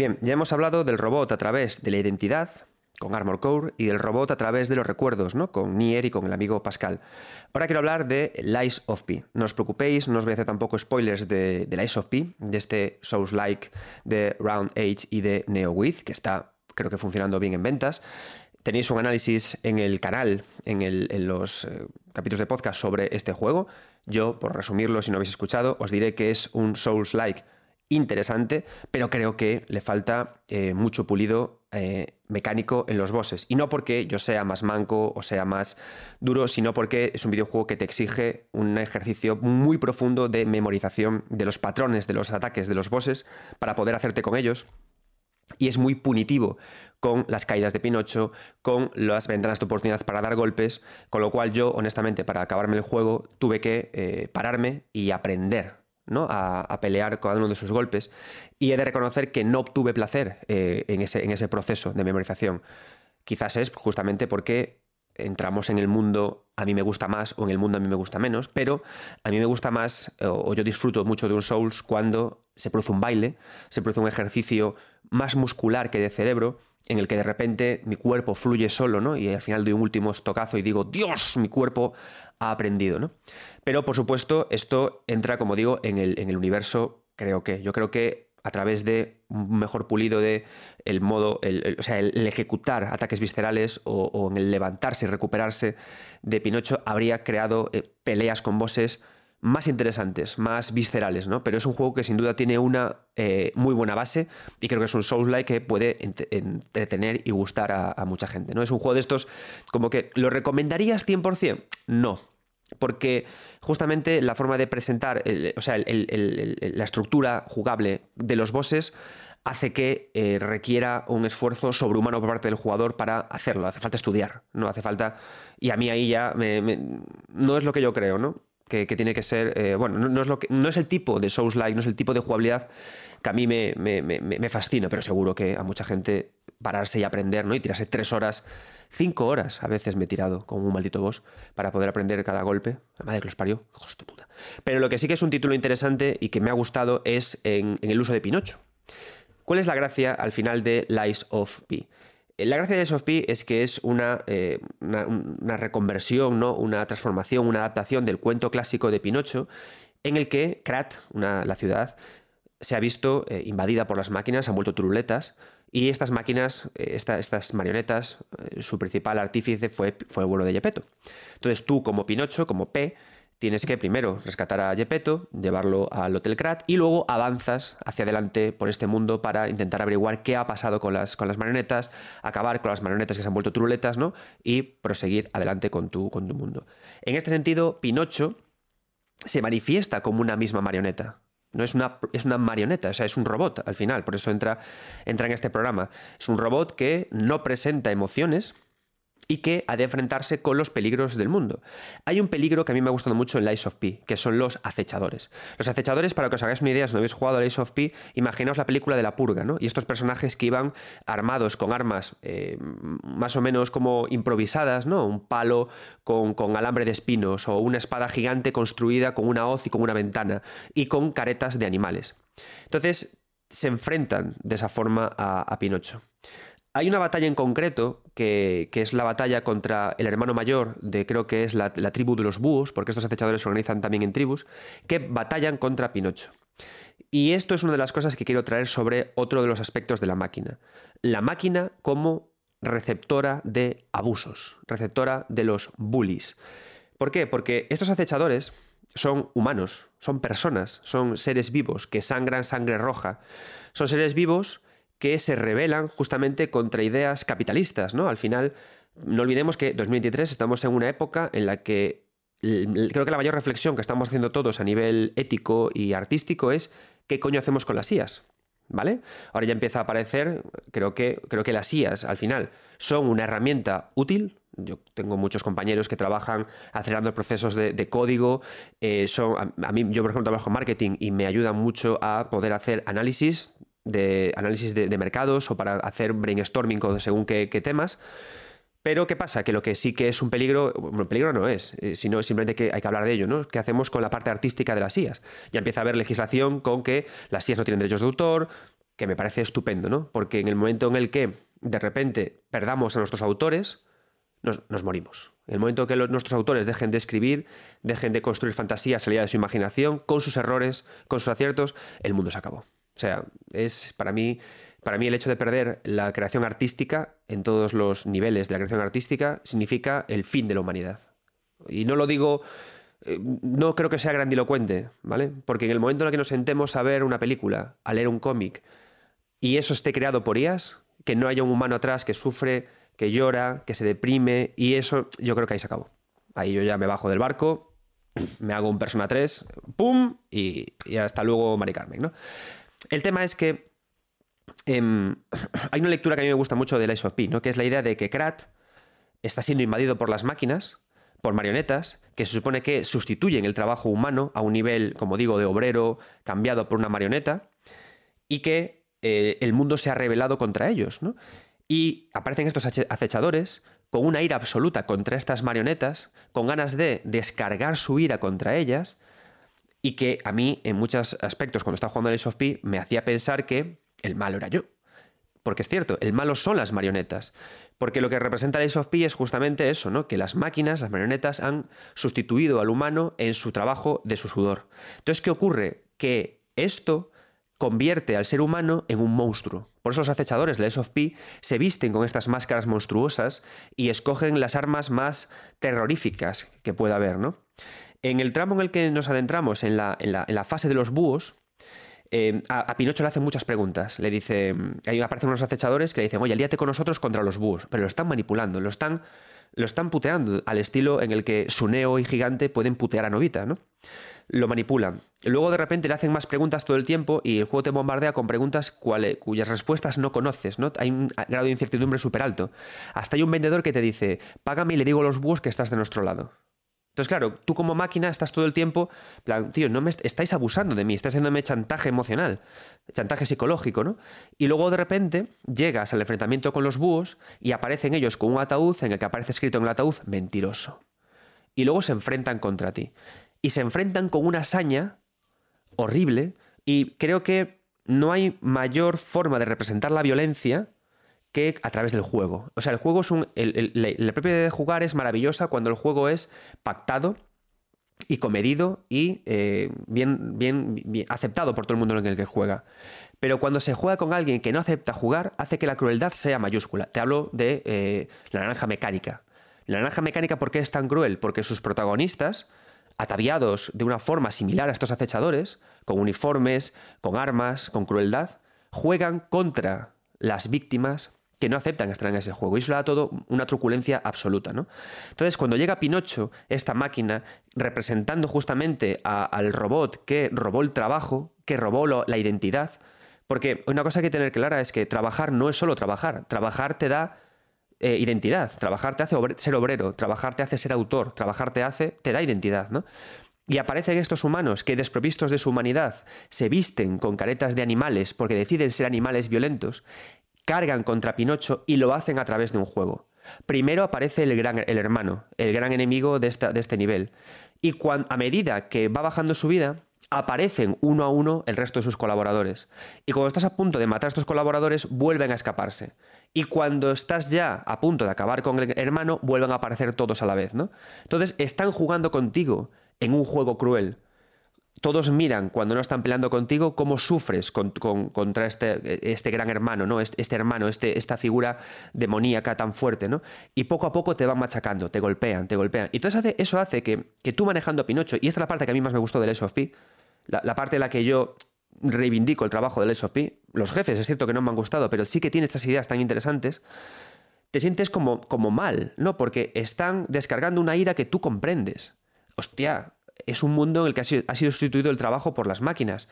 Bien, ya hemos hablado del robot a través de la identidad, con Armor Core, y del robot a través de los recuerdos, ¿no? Con Nier y con el amigo Pascal. Ahora quiero hablar de Lies of P. No os preocupéis, no os voy a hacer tampoco spoilers de, Lies of P, de este Souls-like de Round Age y de NeoWith, que está, creo que, funcionando bien en ventas. Tenéis un análisis en el canal, en, los eh, capítulos de podcast sobre este juego. Yo, por resumirlo, si no habéis escuchado, os diré que es un Souls-like interesante, pero creo que le falta eh, mucho pulido eh, mecánico en los bosses. Y no porque yo sea más manco o sea más duro, sino porque es un videojuego que te exige un ejercicio muy profundo de memorización de los patrones de los ataques de los bosses para poder hacerte con ellos. Y es muy punitivo con las caídas de Pinocho, con las ventanas de oportunidad para dar golpes, con lo cual yo, honestamente, para acabarme el juego, tuve que eh, pararme y aprender a, pelear cada uno de sus golpes. Y he de reconocer que no obtuve placer eh, en, ese, proceso de memorización. Quizás es justamente porque entramos en el mundo a mí me gusta más o en el mundo a mí me gusta menos, pero a mí me gusta más o, yo disfruto mucho de un Souls cuando se produce un baile, se produce un ejercicio más muscular que de cerebro, en el que de repente mi cuerpo fluye solo, ¿no? Y al final doy un último estocazo y digo, Dios, mi cuerpo ha aprendido, ¿no? Pero por supuesto, esto entra, como digo, en el, en el universo, creo que. Yo creo que a través de un mejor pulido de el modo, el, o sea, el, ejecutar ataques viscerales o, en el levantarse y recuperarse de Pinocho, habría creado eh, peleas con bosses más interesantes, más viscerales, ¿no? Pero es un juego que sin duda tiene una eh, muy buena base y creo que es un Souls-like que puede entretener y gustar a, mucha gente, ¿no? Es un juego de estos como que ¿lo recomendarías 100%? No, porque justamente la forma de presentar, o sea, la estructura jugable de los bosses hace que eh, requiera un esfuerzo sobrehumano por parte del jugador para hacerlo. Hace falta estudiar, no hace falta... Y a mí ahí ya no es lo que yo creo, ¿no? que, tiene que ser, eh, bueno, no, es lo que, no es el tipo de Souls-like, no es el tipo de jugabilidad que a mí me, me, fascina, pero seguro que a mucha gente pararse y aprender, ¿no? Y tirarse tres horas, cinco horas a veces me he tirado como un maldito boss para poder aprender cada golpe. La madre que los parió, hijos de puta. Pero lo que sí que es un título interesante y que me ha gustado es en, el uso de Pinocho. ¿Cuál es la gracia al final de Lies of P? Eh, la gracia de Softpi es que es una, eh, una, reconversión, ¿no? una transformación, una adaptación del cuento clásico de Pinocho, en el que Krat, la ciudad, se ha visto eh, invadida por las máquinas, han vuelto turuletas, y estas máquinas, estas marionetas, su principal artífice fue, fue el vuelo de Gepetto. Entonces tú, como Pinocho, como P, tienes que primero rescatar a Gepetto, llevarlo al Hotel Krat y luego avanzas hacia adelante por este mundo para intentar averiguar qué ha pasado con las, con las marionetas, acabar con las marionetas que se han vuelto truletas, ¿no? Y proseguir adelante con tu, con tu mundo. En este sentido, Pinocho se manifiesta como una misma marioneta. No es una, es una marioneta, o sea, es un robot al final, por eso entra, entra en este programa. Es un robot que no presenta emociones, y que ha de enfrentarse con los peligros del mundo. Hay un peligro que a mí me ha gustado mucho en Lies of P, que son los acechadores. Los acechadores, para que os hagáis una idea, si no habéis jugado a Lies of P, imaginaos la película de la purga, ¿no? Y estos personajes que iban armados con armas eh, más o menos como improvisadas, ¿no? Un palo con, alambre de espinos o una espada gigante construida con una hoz y con una ventana y con caretas de animales. Entonces, se enfrentan de esa forma a Pinocho. Hay una batalla en concreto que, es la batalla contra el hermano mayor de creo que es la, tribu de los búhos, porque estos acechadores se organizan también en tribus, que batallan contra Pinocho. Y esto es una de las cosas que quiero traer sobre otro de los aspectos de la máquina. La máquina como receptora de abusos, receptora de los bullies. ¿Por qué? Porque estos acechadores son humanos, son personas, son seres vivos que sangran sangre roja. Son seres vivos que se rebelan justamente contra ideas capitalistas, ¿no? Al final, no olvidemos que 2023 estamos en una época en la que creo que la mayor reflexión que estamos haciendo todos a nivel ético y artístico es qué coño hacemos con las IAS. ¿Vale? Ahora ya empieza a aparecer, creo que, creo que las IAS al final son una herramienta útil, yo tengo muchos compañeros que trabajan acelerando procesos de, código. Eh, son, a, mí, yo, por ejemplo, trabajo en marketing y me ayuda mucho a poder hacer análisis de análisis de, mercados o para hacer brainstorming según qué, temas. Pero ¿qué pasa? Que lo que sí que es un peligro, bueno, peligro no es, eh, sino simplemente que hay que hablar de ello, ¿no? ¿Qué hacemos con la parte artística de las IAS? Ya empieza a haber legislación con que las IAS no tienen derechos de autor, que me parece estupendo, ¿no? Porque en el momento en el que de repente perdamos a nuestros autores, nos, morimos. En el momento que nuestros autores dejen de escribir, dejen de construir fantasías salida de su imaginación, con sus errores, con sus aciertos, el mundo se acabó. O sea, es para mí, para mí el hecho de perder la creación artística en todos los niveles de la creación artística significa el fin de la humanidad. Y no lo digo, eh, no creo que sea grandilocuente, ¿vale? Porque en el momento en el que nos sentemos a ver una película, a leer un cómic, y eso esté creado por IAS, que no haya un humano atrás que sufre que llora, que se deprime, y eso yo creo que ahí se acabó. Ahí yo ya me bajo del barco, me hago un Persona 3, ¡pum! Y, hasta luego, Mari Carmen, ¿no? El tema es que em, [coughs] hay una lectura que a mí me gusta mucho de la P, ¿no? que es la idea de que Krat está siendo invadido por las máquinas, por marionetas, que se supone que sustituyen el trabajo humano a un nivel, como digo, de obrero cambiado por una marioneta, y que eh, el mundo se ha rebelado contra ellos. Y aparecen estos acechadores con una ira absoluta contra estas marionetas, con ganas de descargar su ira contra ellas, y que a mí, en muchos aspectos, cuando estaba jugando a Ace of P, me hacía pensar que el malo era yo. Porque es cierto, el malo son las marionetas. Porque lo que representa el Ace of P es justamente eso, ¿no? Que las máquinas, las marionetas, han sustituido al humano en su trabajo de su sudor. Entonces, ¿qué ocurre? Que esto convierte al ser humano en un monstruo. Por eso los acechadores de of P se visten con estas máscaras monstruosas y escogen las armas más terroríficas que pueda haber, ¿no? En el tramo en el que nos adentramos, en la, fase de los búhos, eh, a, Pinocho le hacen muchas preguntas. Le dice, ahí aparecen unos acechadores que le dicen, oye, alíate con nosotros contra los búhos. Pero lo están manipulando, lo están, lo están puteando al estilo en el que Suneo y Gigante pueden putear a Novita, ¿no? lo manipulan. Luego de repente le hacen más preguntas todo el tiempo y el juego te bombardea con preguntas cuyas respuestas no conoces, ¿no? Hay un grado de incertidumbre súper alto. Hasta hay un vendedor que te dice, págame y le digo a los búhos que estás de nuestro lado. Entonces, claro, tú como máquina estás todo el tiempo, tío, no me estáis abusando de mí, estáis haciéndome chantaje emocional, chantaje psicológico, ¿no? Y luego de repente llegas al enfrentamiento con los búhos y aparecen ellos con un ataúd en el que aparece escrito en el ataúd mentiroso. Y luego se enfrentan contra ti y se enfrentan con una hazaña horrible y creo que no hay mayor forma de representar la violencia que a través del juego. O sea, el juego es un... la propia idea de jugar es maravillosa cuando el juego es pactado y comedido y eh, bien, bien, aceptado por todo el mundo en el que juega. Pero cuando se juega con alguien que no acepta jugar, hace que la crueldad sea mayúscula. Te hablo de eh, la naranja mecánica. La naranja mecánica, ¿por qué es tan cruel? Porque sus protagonistas ataviados de una forma similar a estos acechadores, con uniformes, con armas, con crueldad, juegan contra las víctimas que no aceptan estar en ese juego. Y eso le da todo una truculencia absoluta. ¿no? Entonces, cuando llega Pinocho, esta máquina, representando justamente al robot que robó el trabajo, que robó la identidad, porque una cosa que hay que tener clara es que trabajar no es solo trabajar, trabajar te da eh, identidad. Trabajar te hace ser obrero, trabajar te hace ser autor, trabajar te hace, te da identidad, ¿no? Y aparecen estos humanos que, desprovistos de su humanidad, se visten con caretas de animales porque deciden ser animales violentos, cargan contra Pinocho y lo hacen a través de un juego. Primero aparece el, gran, el hermano, el gran enemigo de, de este nivel. Y a medida que va bajando su vida, aparecen uno a uno el resto de sus colaboradores. Y cuando estás a punto de matar a estos colaboradores, vuelven a escaparse. Y cuando estás ya a punto de acabar con el hermano, vuelven a aparecer todos a la vez, ¿no? Entonces están jugando contigo en un juego cruel todos miran cuando no están peleando contigo cómo sufres contra este, este, gran hermano, ¿no? Este, este, hermano, este, esta figura demoníaca tan fuerte, ¿no? Y poco a poco te van machacando, te golpean, te golpean. Y entonces eso hace que, tú manejando a Pinocho, y esta es la parte que a mí más me gustó del SOP, la, la parte en la que yo reivindico el trabajo del SOP, los jefes es cierto que no me han gustado, pero sí que tiene estas ideas tan interesantes, te sientes como, como mal, ¿no? Porque están descargando una ira que tú comprendes. Hostia, es un mundo en el que ha sido, sustituido el trabajo por las máquinas.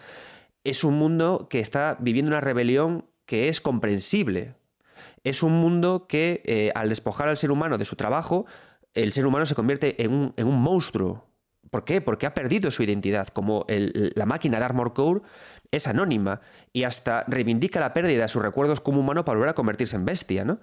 Es un mundo que está viviendo una rebelión que es comprensible. Es un mundo que eh, al despojar al ser humano de su trabajo, el ser humano se convierte en un, monstruo. ¿Por qué? Porque ha perdido su identidad. Como la máquina de Armor Core es anónima y hasta reivindica la pérdida de sus recuerdos como humano para volver a convertirse en bestia, ¿no?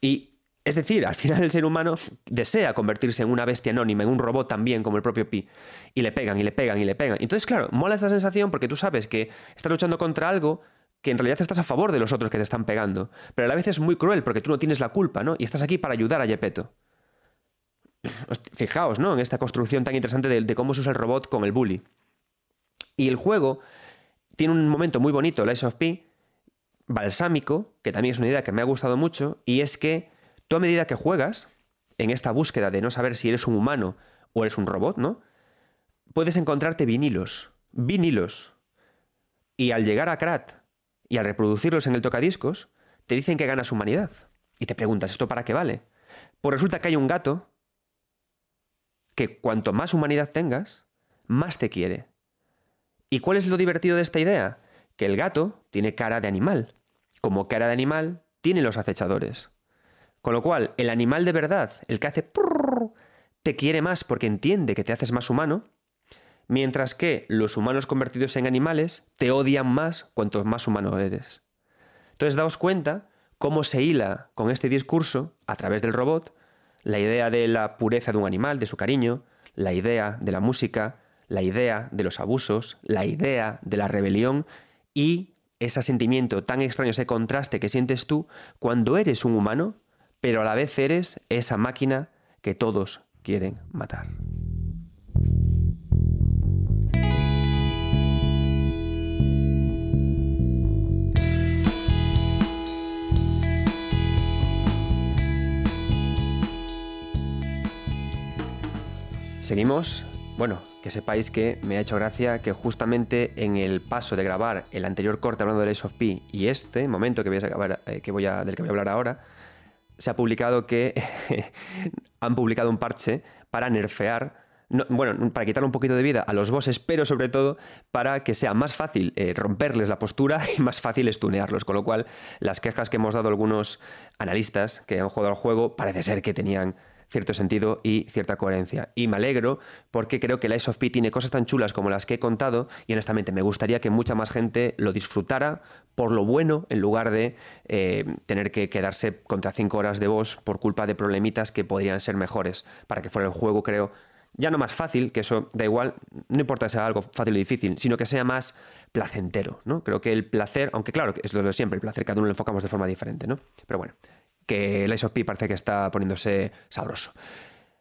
Y es decir, al final el ser humano desea convertirse en una bestia anónima, en un robot también, como el propio Pi. Y le pegan, y le pegan, y le pegan. Entonces, claro, mola esta sensación porque tú sabes que estás luchando contra algo que en realidad estás a favor de los otros que te están pegando. Pero a la vez es muy cruel porque tú no tienes la culpa, ¿no? Y estás aquí para ayudar a Gepetto. Fijaos, ¿no? En esta construcción tan interesante de, cómo se usa el robot con el bully. Y el juego tiene un momento muy bonito, Ice of Pi, balsámico, que también es una idea que me ha gustado mucho, y es que Tú a medida que juegas en esta búsqueda de no saber si eres un humano o eres un robot, ¿no? Puedes encontrarte vinilos, vinilos. Y al llegar a Krat y al reproducirlos en el tocadiscos, te dicen que ganas humanidad. Y te preguntas, ¿esto para qué vale? Pues resulta que hay un gato que cuanto más humanidad tengas, más te quiere. ¿Y cuál es lo divertido de esta idea? Que el gato tiene cara de animal. Como cara de animal, tiene los acechadores. Con lo cual, el animal de verdad, el que hace te quiere más porque entiende que te haces más humano, mientras que los humanos convertidos en animales te odian más cuanto más humano eres. Entonces, daos cuenta cómo se hila con este discurso, a través del robot, la idea de la pureza de un animal, de su cariño, la idea de la música, la idea de los abusos, la idea de la rebelión y ese sentimiento tan extraño, ese contraste que sientes tú cuando eres un humano pero a la vez eres esa máquina que todos quieren matar. Seguimos. Bueno, que sepáis que me ha hecho gracia que justamente en el paso de grabar el anterior corte hablando del Ace of P y este momento eh, que voy a, del que voy a hablar ahora, se ha publicado que [laughs] han publicado un parche para nerfear bueno, para quitarle un poquito de vida a los bosses, pero sobre todo para que sea más fácil eh, romperles la postura [laughs] y más fácil estunearlos. Con lo cual, las quejas que hemos dado algunos analistas que han jugado al juego parece ser que tenían cierto sentido y cierta coherencia. Y me alegro porque creo que la Ice of P tiene cosas tan chulas como las que he contado y honestamente me gustaría que mucha más gente lo disfrutara por lo bueno en lugar de eh, tener que quedarse contra 5 horas de voz por culpa de problemitas que podrían ser mejores para que fuera el juego, creo, ya no más fácil, que eso da igual, no importa sea algo fácil o difícil, sino que sea más placentero, ¿no? Creo que el placer, aunque claro, es lo de siempre, el placer cada uno lo enfocamos de forma diferente, ¿no? Pero bueno, que el Ice parece que está poniéndose sabroso.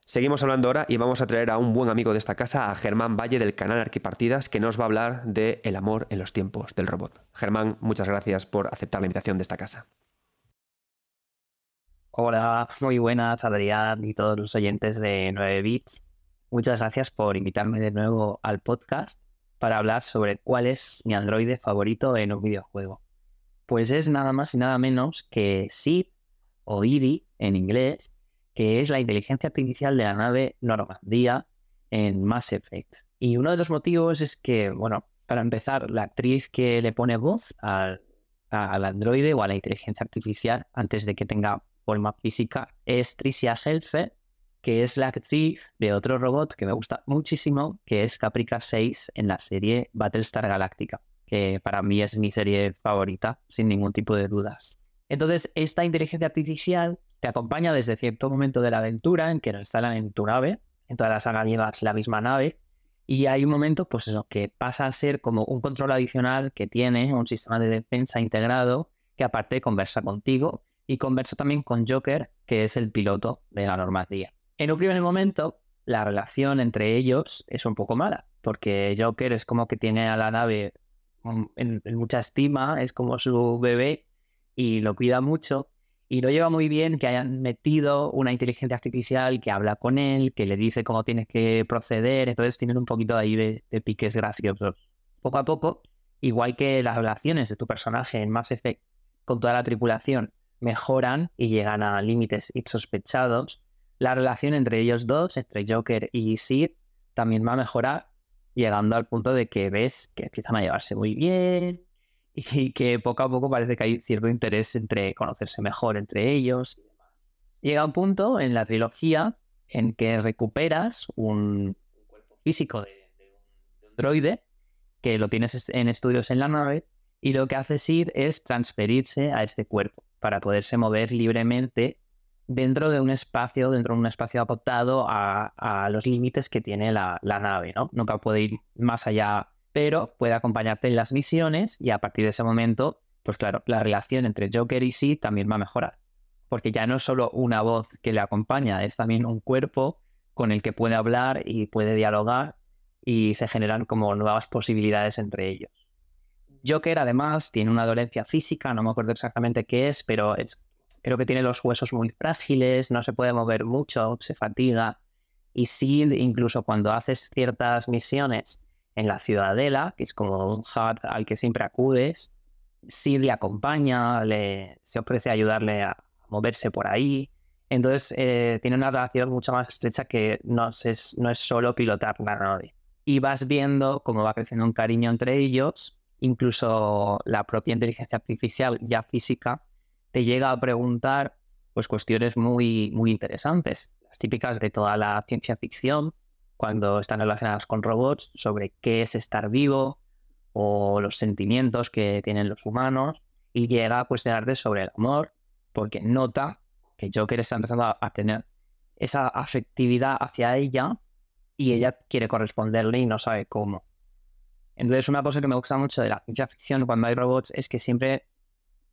Seguimos hablando ahora y vamos a traer a un buen amigo de esta casa, a Germán Valle del canal Arquipartidas, que nos va a hablar de el amor en los tiempos del robot. Germán, muchas gracias por aceptar la invitación de esta casa. Hola, muy buenas Adrián y todos los oyentes de 9 bits. Muchas gracias por invitarme de nuevo al podcast para hablar sobre cuál es mi androide favorito en un videojuego. Pues es nada más y nada menos que Sid o IRI en inglés, que es la inteligencia artificial de la nave Normandía en Mass Effect. Y uno de los motivos es que, bueno, para empezar, la actriz que le pone voz al, androide o a la inteligencia artificial antes de que tenga forma física es Tricia Helfer, que es la actriz de otro robot que me gusta muchísimo, que es Caprica 6 en la serie Battlestar Galactica, que para mí es mi serie favorita, sin ningún tipo de dudas. Entonces, esta inteligencia artificial te acompaña desde cierto momento de la aventura en que lo instalan en tu nave, en toda la saga llevas la misma nave, y hay un momento, pues eso, que pasa a ser como un control adicional que tiene un sistema de defensa integrado que aparte conversa contigo y conversa también con Joker, que es el piloto de la Normandía. En un primer momento, la relación entre ellos es un poco mala, porque Joker es como que tiene a la nave en, mucha estima, es como su bebé y lo cuida mucho. Y no lleva muy bien que hayan metido una inteligencia artificial que habla con él, que le dice cómo tiene que proceder. Entonces tienen un poquito ahí de, de piques graciosos. Poco a poco, igual que las relaciones de tu personaje en Mass Effect con toda la tripulación mejoran y llegan a límites insospechados, la relación entre ellos dos, entre Joker y Sid, también va a mejorar llegando al punto de que ves que empiezan a llevarse muy bien y que poco a poco parece que hay cierto interés entre conocerse mejor entre ellos Llega un punto en la trilogía en que recuperas un cuerpo físico de, un droide que lo tienes en estudios en la nave y lo que hace Sid es transferirse a este cuerpo para poderse mover libremente dentro de un espacio, dentro de un espacio acotado a, los límites que tiene la, nave, ¿no? Nunca puede ir más allá, pero puede acompañarte en las misiones y a partir de ese momento, pues claro, la relación entre Joker y Sid también va a mejorar. Porque ya no es solo una voz que le acompaña, es también un cuerpo con el que puede hablar y puede dialogar y se generan como nuevas posibilidades entre ellos. Joker además tiene una dolencia física, no me acuerdo exactamente qué es, pero es creo que tiene los huesos muy frágiles, no se puede mover mucho, se fatiga. Y Sid, incluso cuando haces ciertas misiones en la ciudadela, que es como un hub al que siempre acudes, Sid le acompaña, le, se ofrece a ayudarle a moverse por ahí. Entonces eh, tiene una relación mucho más estrecha que no es, no es solo pilotar la nave. Y vas viendo cómo va creciendo un cariño entre ellos, incluso la propia inteligencia artificial ya física te llega a preguntar pues cuestiones muy, muy interesantes, las típicas de toda la ciencia ficción, cuando están relacionadas con robots, sobre qué es estar vivo o los sentimientos que tienen los humanos, y llega a cuestionarte sobre el amor, porque nota que Joker está empezando a tener esa afectividad hacia ella y ella quiere corresponderle y no sabe cómo. Entonces, una cosa que me gusta mucho de la ciencia ficción cuando hay robots es que siempre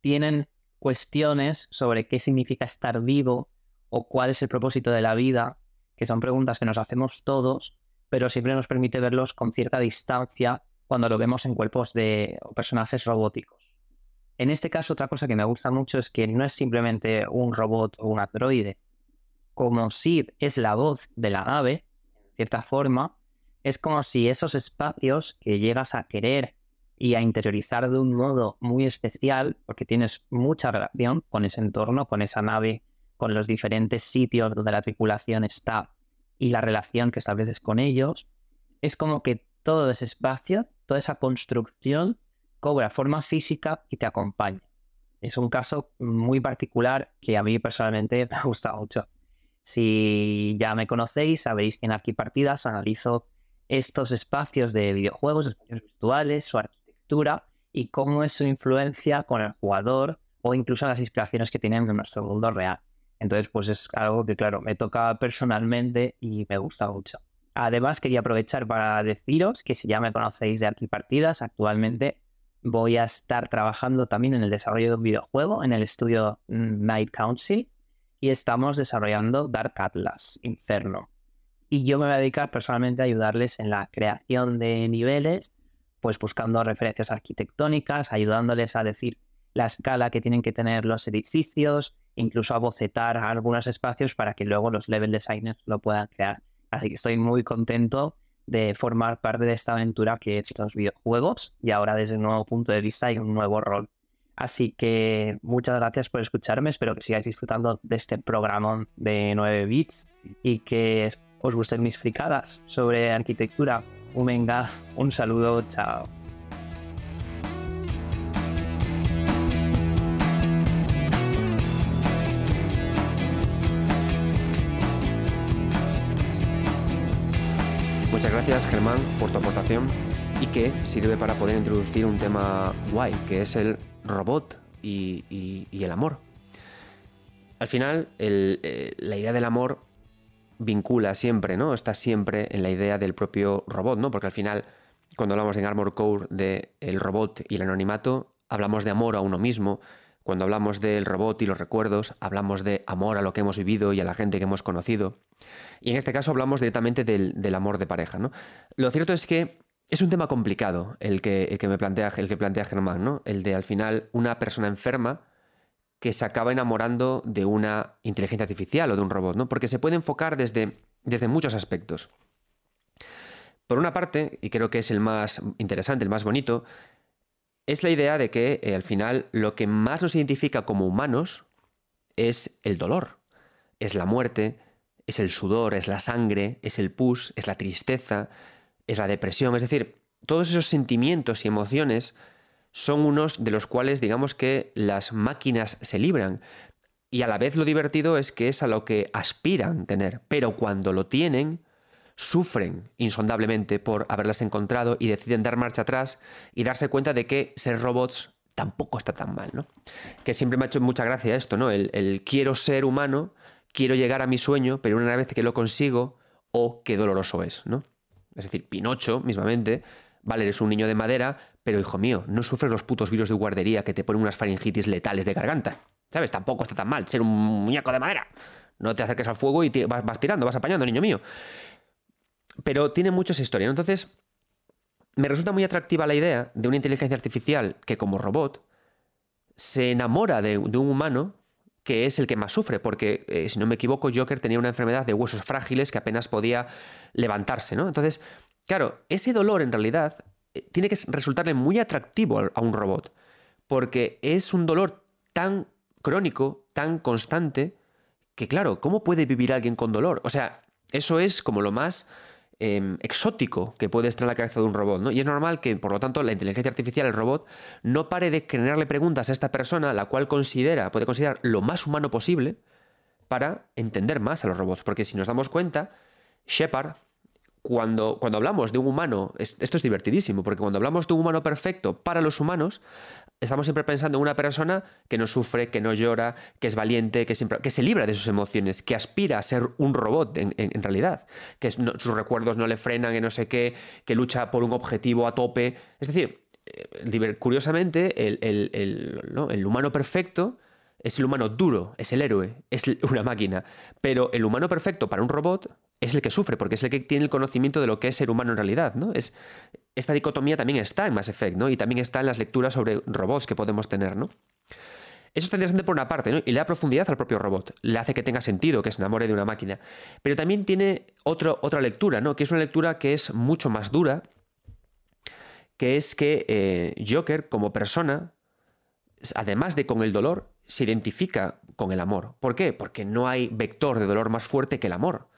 tienen cuestiones sobre qué significa estar vivo o cuál es el propósito de la vida, que son preguntas que nos hacemos todos, pero siempre nos permite verlos con cierta distancia cuando lo vemos en cuerpos de personajes robóticos. En este caso, otra cosa que me gusta mucho es que no es simplemente un robot o un androide. Como Sid es la voz de la nave, en cierta forma, es como si esos espacios que llegas a querer y a interiorizar de un modo muy especial, porque tienes mucha relación con ese entorno, con esa nave, con los diferentes sitios donde la tripulación está y la relación que estableces con ellos, es como que todo ese espacio, toda esa construcción cobra forma física y te acompaña. Es un caso muy particular que a mí personalmente [laughs] me gusta mucho. Si ya me conocéis, sabéis que en Arquipartidas analizo estos espacios de videojuegos, espacios virtuales, su arquitectura y cómo es su influencia con el jugador o incluso las inspiraciones que tienen en nuestro mundo real. Entonces, pues es algo que, claro, me toca personalmente y me gusta mucho. Además, quería aprovechar para deciros que si ya me conocéis de Arquipartidas, actualmente voy a estar trabajando también en el desarrollo de un videojuego en el estudio Night Council y estamos desarrollando Dark Atlas, Inferno. Y yo me voy a dedicar personalmente a ayudarles en la creación de niveles pues buscando referencias arquitectónicas, ayudándoles a decir la escala que tienen que tener los edificios, incluso a bocetar algunos espacios para que luego los level designers lo puedan crear. Así que estoy muy contento de formar parte de esta aventura que es los videojuegos y ahora desde un nuevo punto de vista y un nuevo rol. Así que muchas gracias por escucharme, espero que sigáis disfrutando de este programa de 9 bits y que os gusten mis fricadas sobre arquitectura. Venga, un saludo, chao. Muchas gracias Germán por tu aportación y que sirve para poder introducir un tema guay, que es el robot y, el amor. Al final, eh, la idea del amor vincula siempre, ¿no? Está siempre en la idea del propio robot, ¿no? Porque al final, cuando hablamos en Armor Core de el robot y el anonimato, hablamos de amor a uno mismo. Cuando hablamos del robot y los recuerdos, hablamos de amor a lo que hemos vivido y a la gente que hemos conocido. Y en este caso hablamos directamente del, amor de pareja. ¿no? Lo cierto es que es un tema complicado el que, que me plantea, el que plantea Germán, ¿no? El de al final una persona enferma que se acaba enamorando de una inteligencia artificial o de un robot, ¿no? Porque se puede enfocar desde, desde muchos aspectos. Por una parte, y creo que es el más interesante, el más bonito, es la idea de que eh, al final lo que más nos identifica como humanos es el dolor, es la muerte, es el sudor, es la sangre, es el pus, es la tristeza, es la depresión. Es decir, todos esos sentimientos y emociones son unos de los cuales digamos que las máquinas se libran. Y a la vez lo divertido es que es a lo que aspiran tener. Pero cuando lo tienen, sufren insondablemente por haberlas encontrado y deciden dar marcha atrás y darse cuenta de que ser robots tampoco está tan mal, ¿no? Que siempre me ha hecho mucha gracia esto, ¿no? El, quiero ser humano, quiero llegar a mi sueño, pero una vez que lo consigo, oh, qué doloroso es, ¿no? Es decir, Pinocho, mismamente, vale, eres un niño de madera, pero hijo mío, no sufres los putos virus de guardería que te ponen unas faringitis letales de garganta. ¿Sabes? Tampoco está tan mal ser un muñeco de madera. No te acerques al fuego y vas, vas tirando, vas apañando, niño mío. Pero tiene muchas historias. Entonces, me resulta muy atractiva la idea de una inteligencia artificial que como robot se enamora de, un humano que es el que más sufre, porque eh, si no me equivoco, Joker tenía una enfermedad de huesos frágiles que apenas podía levantarse, ¿no? Entonces, claro, ese dolor en realidad eh, tiene que resultarle muy atractivo a un robot, porque es un dolor tan crónico, tan constante, que claro, ¿cómo puede vivir alguien con dolor? O sea, eso es como lo más Em, exótico que puede estar en la cabeza de un robot, ¿no? Y es normal que, por lo tanto, la inteligencia artificial, el robot, no pare de generarle preguntas a esta persona, la cual considera, puede considerar lo más humano posible para entender más a los robots. Porque si nos damos cuenta, Shepard, cuando, cuando hablamos de un humano, esto es divertidísimo, porque cuando hablamos de un humano perfecto para los humanos, estamos siempre pensando en una persona que no sufre, que no llora, que es valiente, que, siempre, que se libra de sus emociones, que aspira a ser un robot en, realidad, que sus recuerdos no le frenan, que no sé qué, que lucha por un objetivo a tope. Es decir, eh, curiosamente, el, el humano perfecto es el humano duro, es el héroe, es una máquina. Pero el humano perfecto para un robot es el que sufre, porque es el que tiene el conocimiento de lo que es ser humano en realidad, ¿no? Es, esta dicotomía también está en Mass Effect, ¿no? Y también está en las lecturas sobre robots que podemos tener, ¿no? Eso está interesante por una parte, ¿no? Y le da profundidad al propio robot. Le hace que tenga sentido, que se enamore de una máquina. Pero también tiene otra lectura, ¿no? Que es una lectura que es mucho más dura, que es que eh, Joker, como persona, además de con el dolor, se identifica con el amor. ¿Por qué? Porque no hay vector de dolor más fuerte que el amor.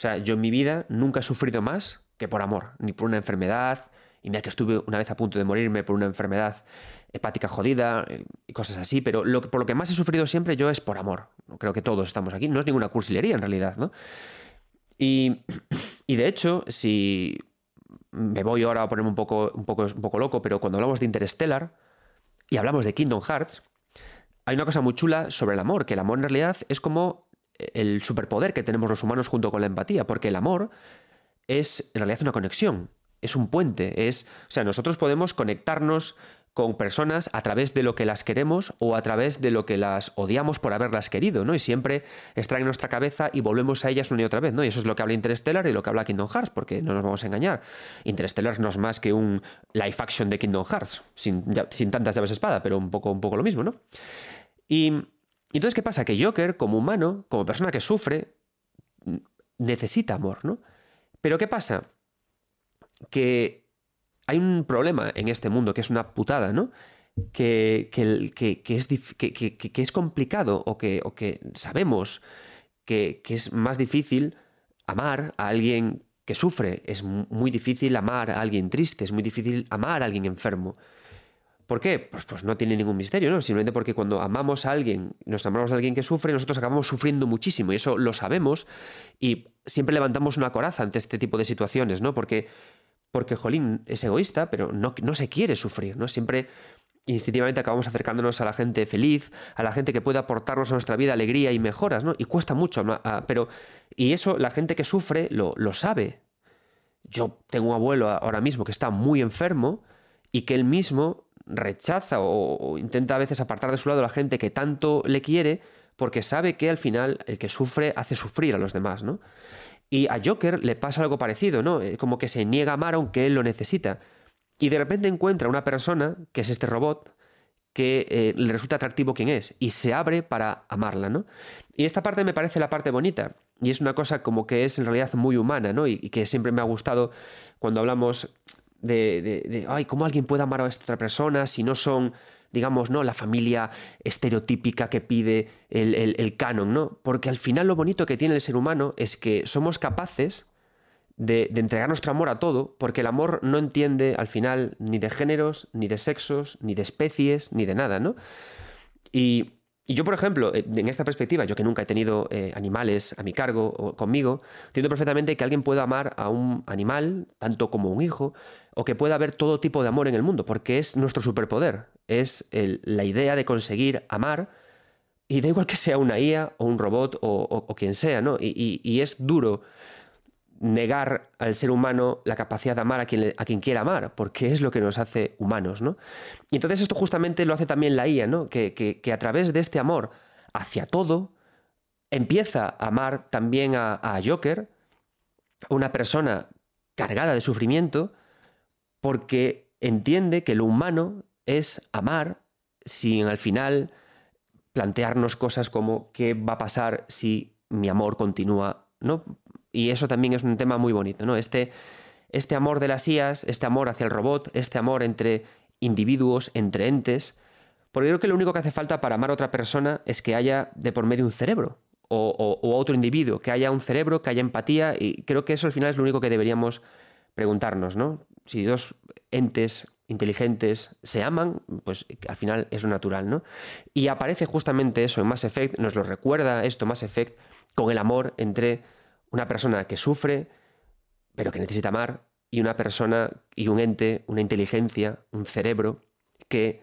O sea, yo en mi vida nunca he sufrido más que por amor, ni por una enfermedad, y mira que estuve una vez a punto de morirme por una enfermedad hepática jodida eh, y cosas así, pero lo, por lo que más he sufrido siempre yo es por amor. Creo que todos estamos aquí, no es ninguna cursilería en realidad, ¿no? Y, y de hecho, si me voy ahora a ponerme un poco, un, poco, un poco loco, pero cuando hablamos de Interstellar y hablamos de Kingdom Hearts, hay una cosa muy chula sobre el amor, que el amor en realidad es como el superpoder que tenemos los humanos junto con la empatía, porque el amor es en realidad una conexión, es un puente, es, o sea, nosotros podemos conectarnos con personas a través de lo que las queremos o a través de lo que las odiamos por haberlas querido, ¿no? Y siempre están en nuestra cabeza y volvemos a ellas una y otra vez, ¿no? Y eso es lo que habla Interstellar y lo que habla Kingdom Hearts, porque no nos vamos a engañar. Interstellar no es más que un live action de Kingdom Hearts, sin, sin tantas llaves espada, pero un poco, un poco lo mismo, ¿no? Y, entonces, ¿qué pasa? Que Joker, como humano, como persona que sufre, necesita amor, ¿no? Pero ¿qué pasa? Que hay un problema en este mundo que es una putada, ¿no? Que, es, complicado o que sabemos que, es más difícil amar a alguien que sufre, es muy difícil amar a alguien triste, es muy difícil amar a alguien enfermo. ¿Por qué? Pues, pues no tiene ningún misterio, ¿no? Simplemente porque cuando amamos a alguien, nos amamos a alguien que sufre, nosotros acabamos sufriendo muchísimo y eso lo sabemos y siempre levantamos una coraza ante este tipo de situaciones, ¿no? Porque, porque Jolín es egoísta, pero no, no se quiere sufrir, ¿no? Siempre instintivamente acabamos acercándonos a la gente feliz, a la gente que puede aportarnos a nuestra vida alegría y mejoras, ¿no? Y cuesta mucho, ah, pero... Y eso la gente que sufre lo, lo sabe. Yo tengo un abuelo ahora mismo que está muy enfermo y que él mismo rechaza o, intenta a veces apartar de su lado a la gente que tanto le quiere porque sabe que al final el que sufre hace sufrir a los demás, ¿no? Y a Joker le pasa algo parecido, ¿no? Eh, como que se niega a amar aunque él lo necesita. Y de repente encuentra una persona, que es este robot, que eh, le resulta atractivo quien es y se abre para amarla, ¿no? Y esta parte me parece la parte bonita y es una cosa como que es en realidad muy humana, ¿no? Y, que siempre me ha gustado cuando hablamos de, de, ay, cómo alguien puede amar a esta otra persona si no son, digamos, ¿no? La familia estereotípica que pide el, el canon, ¿no? Porque al final lo bonito que tiene el ser humano es que somos capaces de, entregar nuestro amor a todo, porque el amor no entiende al final ni de géneros, ni de sexos, ni de especies, ni de nada, ¿no? Y, yo, por ejemplo, eh, en esta perspectiva, yo que nunca he tenido eh, animales a mi cargo o conmigo, entiendo perfectamente que alguien pueda amar a un animal, tanto como un hijo, o que pueda haber todo tipo de amor en el mundo, porque es nuestro superpoder, es la idea de conseguir amar, y da igual que sea una IA o un robot o, quien sea, ¿no? y es duro negar al ser humano la capacidad de amar a quien, a quien quiera amar, porque es lo que nos hace humanos, ¿no? Y entonces esto justamente lo hace también la IA, ¿no? Que, a través de este amor hacia todo, empieza a amar también a, a Joker, una persona cargada de sufrimiento, porque entiende que lo humano es amar sin al final plantearnos cosas como qué va a pasar si mi amor continúa, ¿no? Y eso también es un tema muy bonito, ¿no? Este, este amor de las IAS, este amor hacia el robot, este amor entre individuos, entre entes, porque creo que lo único que hace falta para amar a otra persona es que haya de por medio un cerebro o, otro individuo, que haya un cerebro, que haya empatía, y creo que eso al final es lo único que deberíamos preguntarnos, ¿no? Si dos entes inteligentes se aman, pues al final es lo natural, ¿no? Y aparece justamente eso en Mass Effect, nos lo recuerda esto Mass Effect con el amor entre una persona que sufre, pero que necesita amar, y una persona y un ente, una inteligencia, un cerebro, que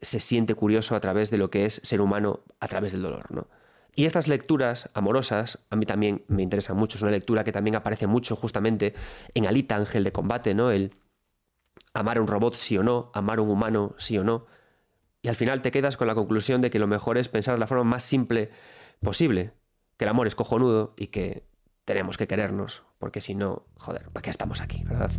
se siente curioso a través de lo que es ser humano a través del dolor. ¿no? Y estas lecturas amorosas a mí también me interesan mucho. Es una lectura que también aparece mucho justamente en Alita, Ángel de Combate, ¿no? El amar a un robot sí o no, amar a un humano sí o no. Y al final te quedas con la conclusión de que lo mejor es pensar de la forma más simple posible que el amor es cojonudo y que tenemos que querernos, porque si no, joder, ¿para qué estamos aquí, verdad?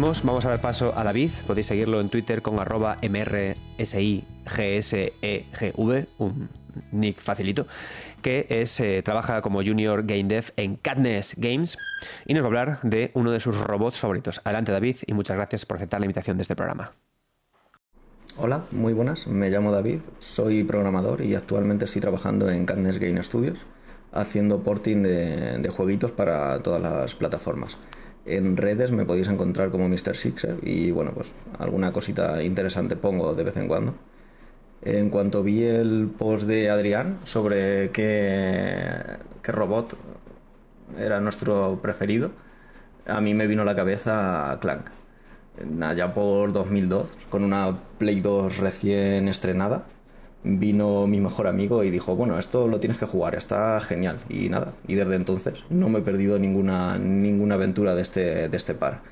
Vamos a dar paso a David. Podéis seguirlo en Twitter con arroba mrsigSEGV, un nick facilito, que es, eh, trabaja como Junior Game Dev en Cadness Games y nos va a hablar de uno de sus robots favoritos. Adelante David y muchas gracias por aceptar la invitación de este programa. Hola, muy buenas, me llamo David, soy programador y actualmente estoy trabajando en Cadness Game Studios haciendo porting de jueguitos para todas las plataformas. En redes me podéis encontrar como Mr. Sixer y bueno, pues alguna cosita interesante pongo de vez en cuando. En cuanto vi el post de Adrián sobre qué, qué robot era nuestro preferido, a mí me vino a la cabeza Clank. Allá por 2002, con una Play 2 recién estrenada, vino mi mejor amigo y dijo, bueno, esto lo tienes que jugar, está genial. Y nada, y desde entonces no me he perdido ninguna, ninguna aventura de este, de este par.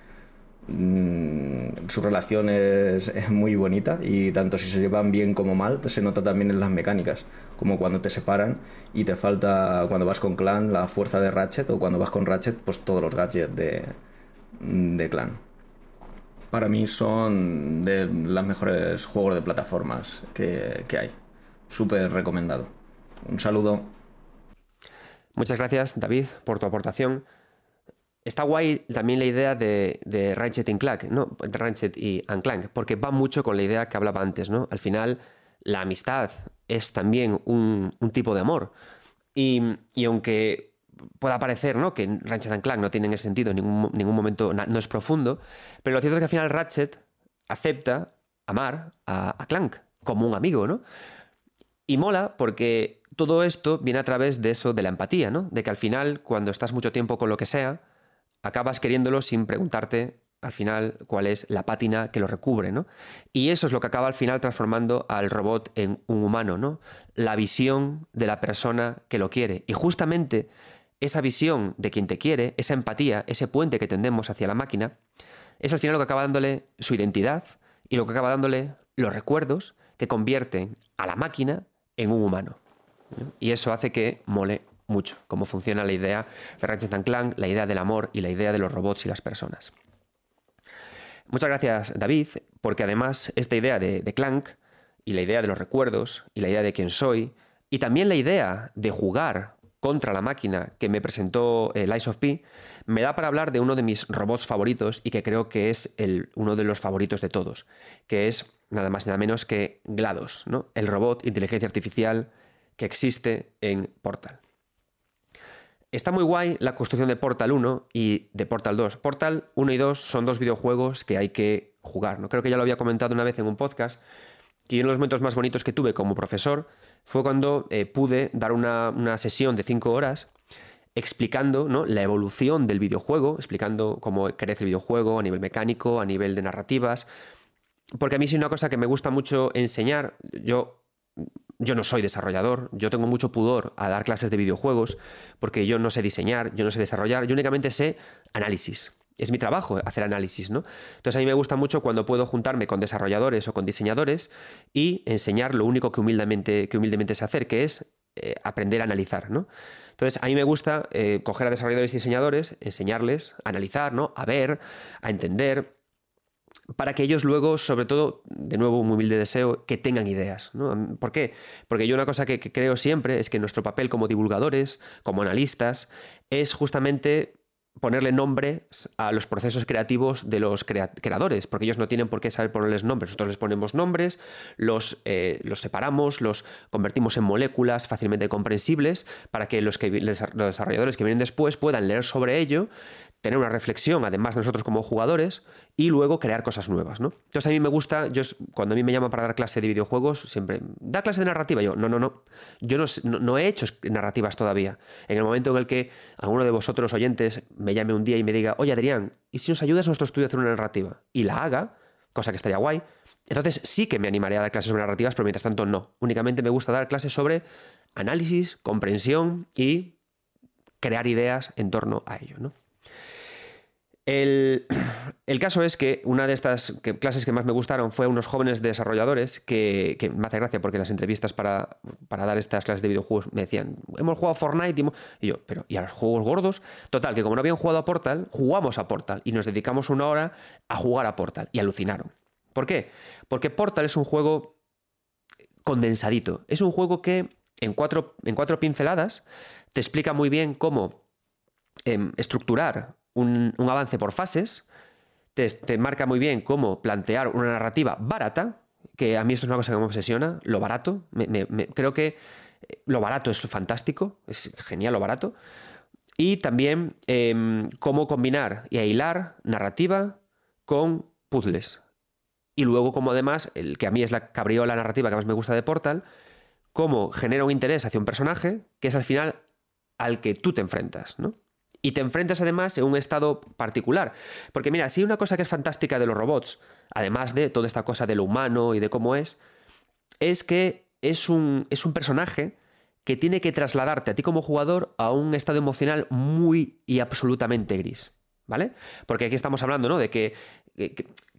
Mm, su relación es, muy bonita y tanto si se llevan bien como mal se nota también en las mecánicas como cuando te separan y te falta cuando vas con clan la fuerza de Ratchet o cuando vas con Ratchet pues todos los gadgets de, de clan para mí son de los mejores juegos de plataformas que, que hay súper recomendado un saludo muchas gracias David por tu aportación Está guay también la idea de, de Ratchet y Clank, ¿no? Ratchet y Clank, porque va mucho con la idea que hablaba antes, ¿no? Al final, la amistad es también un, tipo de amor. Y, aunque pueda parecer ¿no? que Ratchet y Clank no tienen ese sentido, en ningún, ningún momento no es profundo, pero lo cierto es que al final Ratchet acepta amar a, a Clank como un amigo, ¿no? Y mola porque todo esto viene a través de eso, de la empatía, ¿no? De que al final, cuando estás mucho tiempo con lo que sea, acabas queriéndolo sin preguntarte al final cuál es la pátina que lo recubre, ¿no? Y eso es lo que acaba al final transformando al robot en un humano, ¿no? La visión de la persona que lo quiere. Y justamente esa visión de quien te quiere, esa empatía, ese puente que tendemos hacia la máquina, es al final lo que acaba dándole su identidad y lo que acaba dándole los recuerdos que convierten a la máquina en un humano. Y eso hace que mole mucho cómo funciona la idea de Ratchet Clank, la idea del amor y la idea de los robots y las personas. Muchas gracias, David, porque además esta idea de, Clank y la idea de los recuerdos y la idea de quién soy y también la idea de jugar contra la máquina que me presentó el Ice of P me da para hablar de uno de mis robots favoritos y que creo que es el, uno de los favoritos de todos, que es nada más y nada menos que GLaDOS, ¿no? el robot inteligencia artificial que existe en Portal. Está muy guay la construcción de Portal 1 y de Portal 2. Portal 1 y 2 son dos videojuegos que hay que jugar. ¿no? Creo que ya lo había comentado una vez en un podcast, que uno de los momentos más bonitos que tuve como profesor fue cuando eh, pude dar una, sesión de 5 horas explicando la evolución del videojuego, explicando cómo crece el videojuego a nivel mecánico, a nivel de narrativas. Porque a mí sí una cosa que me gusta mucho enseñar. Yo yo no soy desarrollador, yo tengo mucho pudor a dar clases de videojuegos porque yo no sé diseñar, yo no sé desarrollar, yo únicamente sé análisis. Es mi trabajo hacer análisis, ¿no? Entonces a mí me gusta mucho cuando puedo juntarme con desarrolladores o con diseñadores y enseñar lo único que humildemente, que humildemente hacer, que es eh, aprender a analizar, ¿no? Entonces, a mí me gusta eh, coger a desarrolladores y diseñadores, enseñarles a analizar, ¿no? A ver, a entender, para que ellos luego, sobre todo, de nuevo un humilde deseo, que tengan ideas. ¿Por qué? Porque yo una cosa que, creo siempre es que nuestro papel como divulgadores, como analistas, es justamente ponerle nombres a los procesos creativos de los creadores, porque ellos no tienen por qué saber ponerles nombres. Nosotros les ponemos nombres, los, eh, los separamos, los convertimos en moléculas fácilmente comprensibles para que los, que los desarrolladores que vienen después puedan leer sobre ello tener una reflexión, además de nosotros como jugadores, y luego crear cosas nuevas, ¿no? Entonces a mí me gusta, yo cuando a mí me llaman para dar clase de videojuegos, siempre, da clase de narrativa, yo, no, no, no, yo no, he hecho narrativas todavía. En el momento en el que alguno de vosotros oyentes me llame un día y me diga, oye Adrián, ¿y si nos ayudas a nuestro estudio a hacer una narrativa? Y la haga, cosa que estaría guay, entonces sí que me animaría a dar clases sobre narrativas, pero mientras tanto no. Únicamente me gusta dar clases sobre análisis, comprensión y crear ideas en torno a ello, ¿no? [clears throat] El, caso es que una de estas clases que más me gustaron fue unos jóvenes desarrolladores que, me hace gracia porque en las entrevistas para, dar estas clases de videojuegos me decían, hemos jugado Fortnite y, yo, pero ¿y a los juegos gordos? Total, que como no habían jugado a Portal, jugamos a Portal y nos dedicamos una hora a jugar a Portal y alucinaron. ¿Por qué? Porque Portal es un juego condensadito. Es un juego que en cuatro, en cuatro pinceladas te explica muy bien cómo em, estructurar un, avance por fases, te, marca muy bien cómo plantear una narrativa barata, que a mí esto es una cosa que me obsesiona, lo barato. creo que eh, lo barato es fantástico, es genial lo barato. Y también em, cómo combinar y hilar narrativa con puzzles. Y luego, como además, el que a mí es la cabriola narrativa que más me gusta de Portal, cómo genera un interés hacia un personaje que es al final al que tú te enfrentas, ¿no? Y te enfrentas además en un estado particular. Porque mira, si una cosa que es fantástica de los robots, además de toda esta cosa de lo humano y de cómo es, es que es un, es un personaje que tiene que trasladarte a ti como jugador a un estado emocional muy y absolutamente gris. ¿Vale? Porque aquí estamos hablando, ¿no? De que,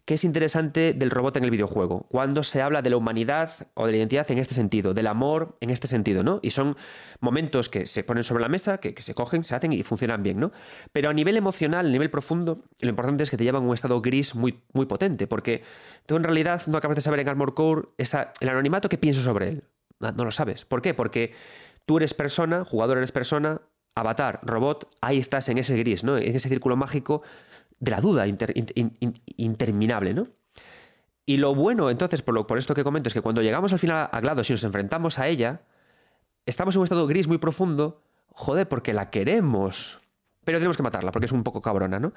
¿Qué es interesante del robot en el videojuego? Cuando se habla de la humanidad o de la identidad en este sentido, del amor en este sentido, ¿no? Y son momentos que se ponen sobre la mesa, que, se cogen, se hacen y funcionan bien, ¿no? Pero a nivel emocional, a nivel profundo, lo importante es que te llevan a un estado gris muy, muy potente, porque tú en realidad no acabas de saber en Armor Core el anonimato que pienso sobre él. No, no lo sabes. ¿Por qué? Porque tú eres persona, jugador eres persona, avatar, robot, ahí estás en ese gris, ¿no? En ese círculo mágico de la duda interminable, ¿no? Y lo bueno, entonces, por, por esto que comento, es que cuando llegamos al final a GLaDOS y nos enfrentamos a ella, estamos en un estado gris muy profundo, joder, porque la queremos, pero tenemos que matarla, porque es un poco cabrona, ¿no?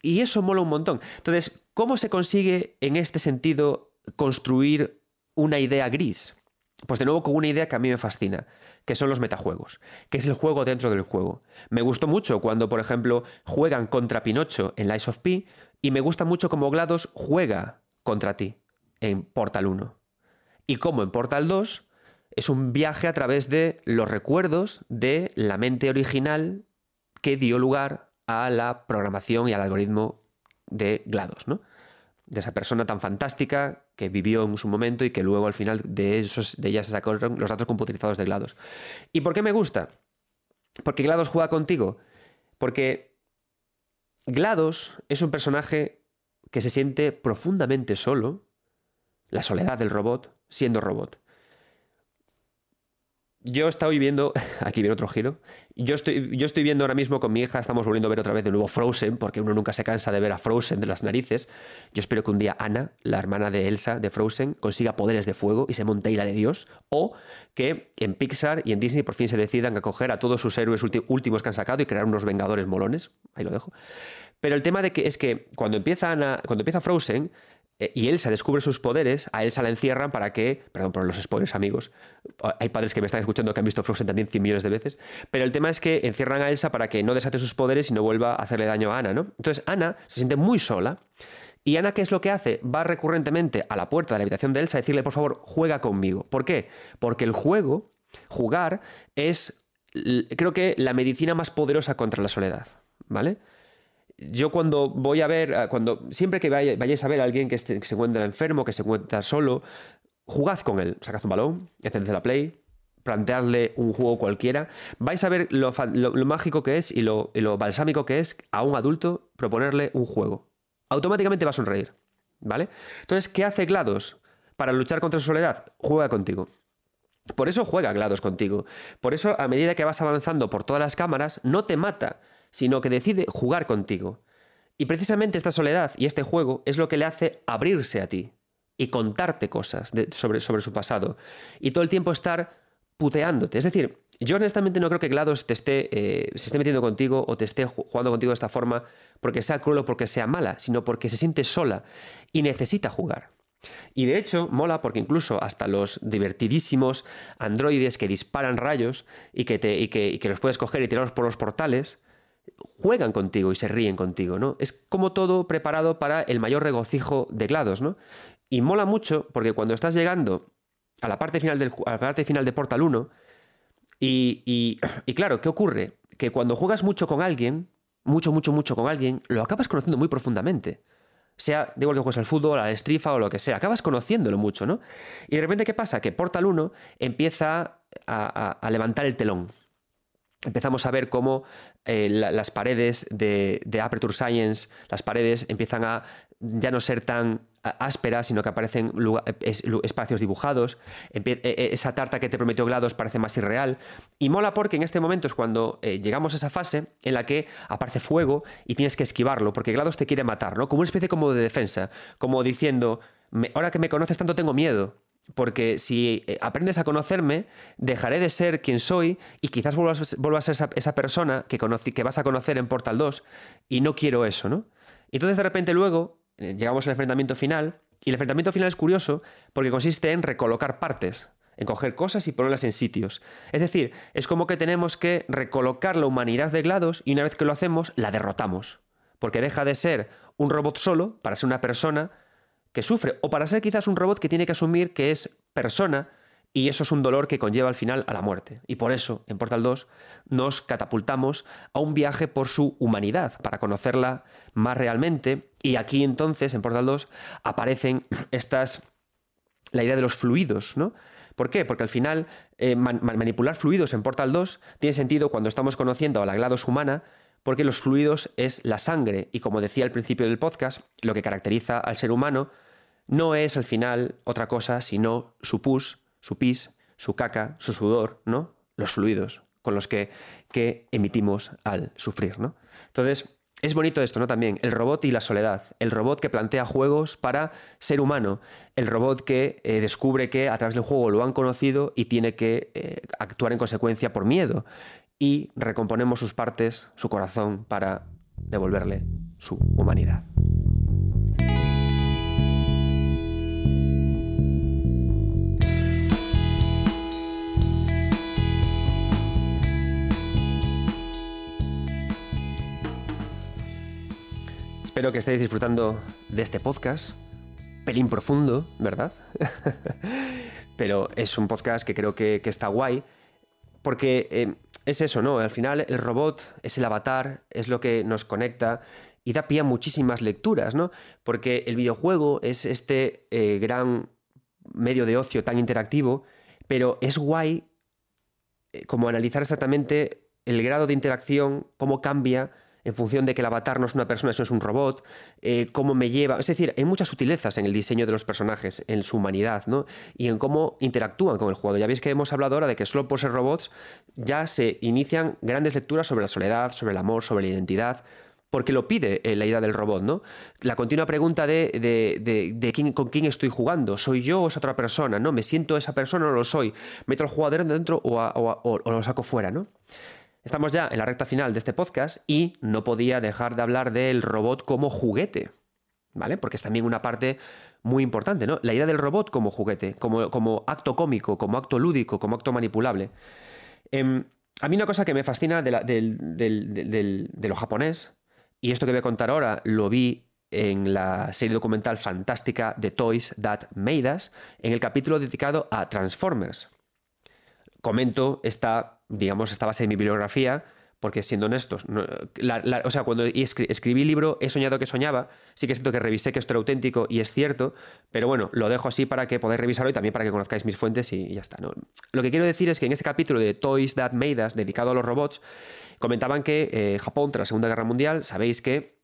Y eso mola un montón. Entonces, ¿cómo se consigue en este sentido construir una idea gris? Pues de nuevo con una idea que a mí me fascina, que son los metajuegos, que es el juego dentro del juego. Me gustó mucho cuando, por ejemplo, juegan contra Pinocho en Lies of P Y me gusta mucho cómo GLaDOS juega contra ti en Portal 1. Y como en Portal 2 es un viaje a través de los recuerdos de la mente original que dio lugar a la programación y al algoritmo de GLaDOS, ¿no? De esa persona tan fantástica que vivió en su momento y que luego al final de, esos, de ella se sacaron los datos computarizados de GLaDOS. ¿Y por qué me gusta? Porque GLaDOS juega contigo. Porque GLaDOS es un personaje que se siente profundamente solo, la soledad del robot, siendo robot. Yo estoy viendo, [laughs] aquí viene otro giro, yo estoy, yo estoy viendo ahora mismo con mi hija, estamos volviendo a ver otra vez de nuevo Frozen, porque uno nunca se cansa de ver a Frozen de las narices. Yo espero que un día Ana, la hermana de Elsa de Frozen, consiga poderes de fuego y se monte ira de Dios, o que en Pixar y en Disney por fin se decidan a coger a todos sus héroes últimos que han sacado y crear unos vengadores molones, ahí lo dejo. Pero el tema de que es que cuando empieza, Ana, cuando empieza Frozen, y Elsa descubre sus poderes, a Elsa la encierran para que, perdón por los spoilers amigos, hay padres que me están escuchando que han visto Frozen también 100 millones de veces, pero el tema es que encierran a Elsa para que no desate sus poderes y no vuelva a hacerle daño a Ana, ¿no? Entonces Ana se siente muy sola y Ana, ¿qué es lo que hace? Va recurrentemente a la puerta de la habitación de Elsa a decirle, por favor, juega conmigo. ¿Por qué? Porque el juego, jugar, es, creo que, la medicina más poderosa contra la soledad, ¿vale? Yo cuando voy a ver, eh, cuando siempre que vayáis a ver a alguien que, se encuentra enfermo, que se encuentra solo, jugad con él, sacad un balón, encended la play, planteadle un juego cualquiera, vais a ver lo, mágico que es y lo, y lo, balsámico que es a un adulto proponerle un juego. Automáticamente va a sonreír, ¿vale? Entonces, ¿qué hace GLaDOS para luchar contra su soledad? Juega contigo. Por eso juega GLaDOS contigo. Por eso, a medida que vas avanzando por todas las cámaras, no te mata sino que decide jugar contigo. Y precisamente esta soledad y este juego es lo que le hace abrirse a ti y contarte cosas sobre, sobre su pasado. Y todo el tiempo estar puteándote. Es decir, yo honestamente no creo que GLaDOS te esté, eh, se esté metiendo contigo o te esté jugando contigo de esta forma porque sea cruel o porque sea mala, sino porque se siente sola y necesita jugar. Y de hecho, mola porque incluso hasta los divertidísimos androides que disparan rayos y que, te, y que, y que los puedes coger y tirarlos por los portales, juegan contigo y se ríen contigo, ¿no? Es como todo preparado para el mayor regocijo de GLaDOS, ¿no? Y mola mucho porque cuando estás llegando a la parte final, a la de Portal 1, y, claro, ¿qué ocurre? Que cuando juegas mucho con alguien, mucho, mucho, mucho con alguien, lo acabas conociendo muy profundamente. Sea, de igual que juegues al fútbol, al estrifa o lo que sea, acabas conociéndolo mucho, ¿no? Y de repente, ¿qué pasa? Que Portal 1 empieza a levantar el telón empezamos a ver cómo eh, las paredes de, Aperture Science, las paredes empiezan a ya no ser tan ásperas, sino que aparecen espacios dibujados. E, e, esa tarta que te prometió GLaDOS parece más irreal. Y mola porque en este momento es cuando eh, llegamos a esa fase en la que aparece fuego y tienes que esquivarlo, porque GLaDOS te quiere matar, ¿no? Como una especie como de defensa, como diciendo, ahora que me conoces tanto tengo miedo porque si eh, aprendes a conocerme, dejaré de ser quien soy y quizás vuelva a ser esa, persona que, que vas a conocer en Portal 2 y no quiero eso, ¿no? Entonces de repente luego eh, llegamos al enfrentamiento final y el enfrentamiento final es curioso porque consiste en recolocar partes, en coger cosas y ponerlas en sitios. Es decir, es como que tenemos que recolocar la humanidad de GLaDOS y una vez que lo hacemos, la derrotamos. Porque deja de ser un robot solo para ser una persona que sufre, o para ser quizás un robot que tiene que asumir que es persona y eso es un dolor que conlleva al final a la muerte. Y por eso, en Portal 2, nos catapultamos a un viaje por su humanidad, para conocerla más realmente. Y aquí entonces, en Portal 2, aparecen estas. la idea de los fluidos, ¿no? ¿Por qué? Porque al final eh, manipular fluidos en Portal 2 tiene sentido cuando estamos conociendo a la GLaDOS humana, porque los fluidos es la sangre y como decía al principio del podcast, lo que caracteriza al ser humano no es al final otra cosa sino su pus, su pis, su caca, su sudor, ¿no? Los fluidos con los que, que emitimos al sufrir, ¿no? Entonces, es bonito esto, ¿no? También el robot y la soledad, el robot que plantea juegos para ser humano, el robot que eh, descubre que a través del juego lo han conocido y tiene que eh, actuar en consecuencia por miedo, y recomponemos sus partes, su corazón, para devolverle su humanidad. espero que estéis disfrutando de este podcast. Pelín profundo, ¿verdad? [laughs] Pero es un podcast que creo que, está guay. Porque eh, es eso, ¿no? Al final el robot es el avatar, es lo que nos conecta y da pie a muchísimas lecturas, ¿no? Porque el videojuego es este eh, gran medio de ocio tan interactivo, pero es guay eh, como analizar exactamente el grado de interacción, cómo cambia en función de que el avatar no es una persona, sino es un robot, eh, cómo me lleva. Es decir, hay muchas sutilezas en el diseño de los personajes, en su humanidad, ¿no? Y en cómo interactúan con el juego. Ya veis que hemos hablado ahora de que solo por ser robots ya se inician grandes lecturas sobre la soledad, sobre el amor, sobre la identidad porque lo pide eh, la idea del robot, ¿no? La continua pregunta de, quién, con quién estoy jugando, ¿soy yo o es otra persona? ¿No? ¿Me siento esa persona o lo soy? ¿Meto al jugador dentro o, lo saco fuera, ¿no? Estamos ya en la recta final de este podcast y no podía dejar de hablar del robot como juguete, ¿vale? Porque es también una parte muy importante, ¿no? La idea del robot como juguete, como, como acto cómico, como acto lúdico, como acto manipulable. Em, a mí una cosa que me fascina de, de lo japonés y esto que voy a contar ahora lo vi en la serie documental fantástica The Toys That Made Us, en el capítulo dedicado a Transformers. Comento esta, digamos, esta base de mi bibliografía, porque siendo honestos, o sea, cuando escribí el libro he soñado que soñaba, sí que siento que revisé que esto era auténtico y es cierto, pero bueno, lo dejo así para que podáis revisarlo y también para que conozcáis mis fuentes y, ya está. Lo que quiero decir es que en ese capítulo de Toys That Made Us, dedicado a los robots, Comentaban que eh, Japón, tras la Segunda Guerra Mundial, sabéis que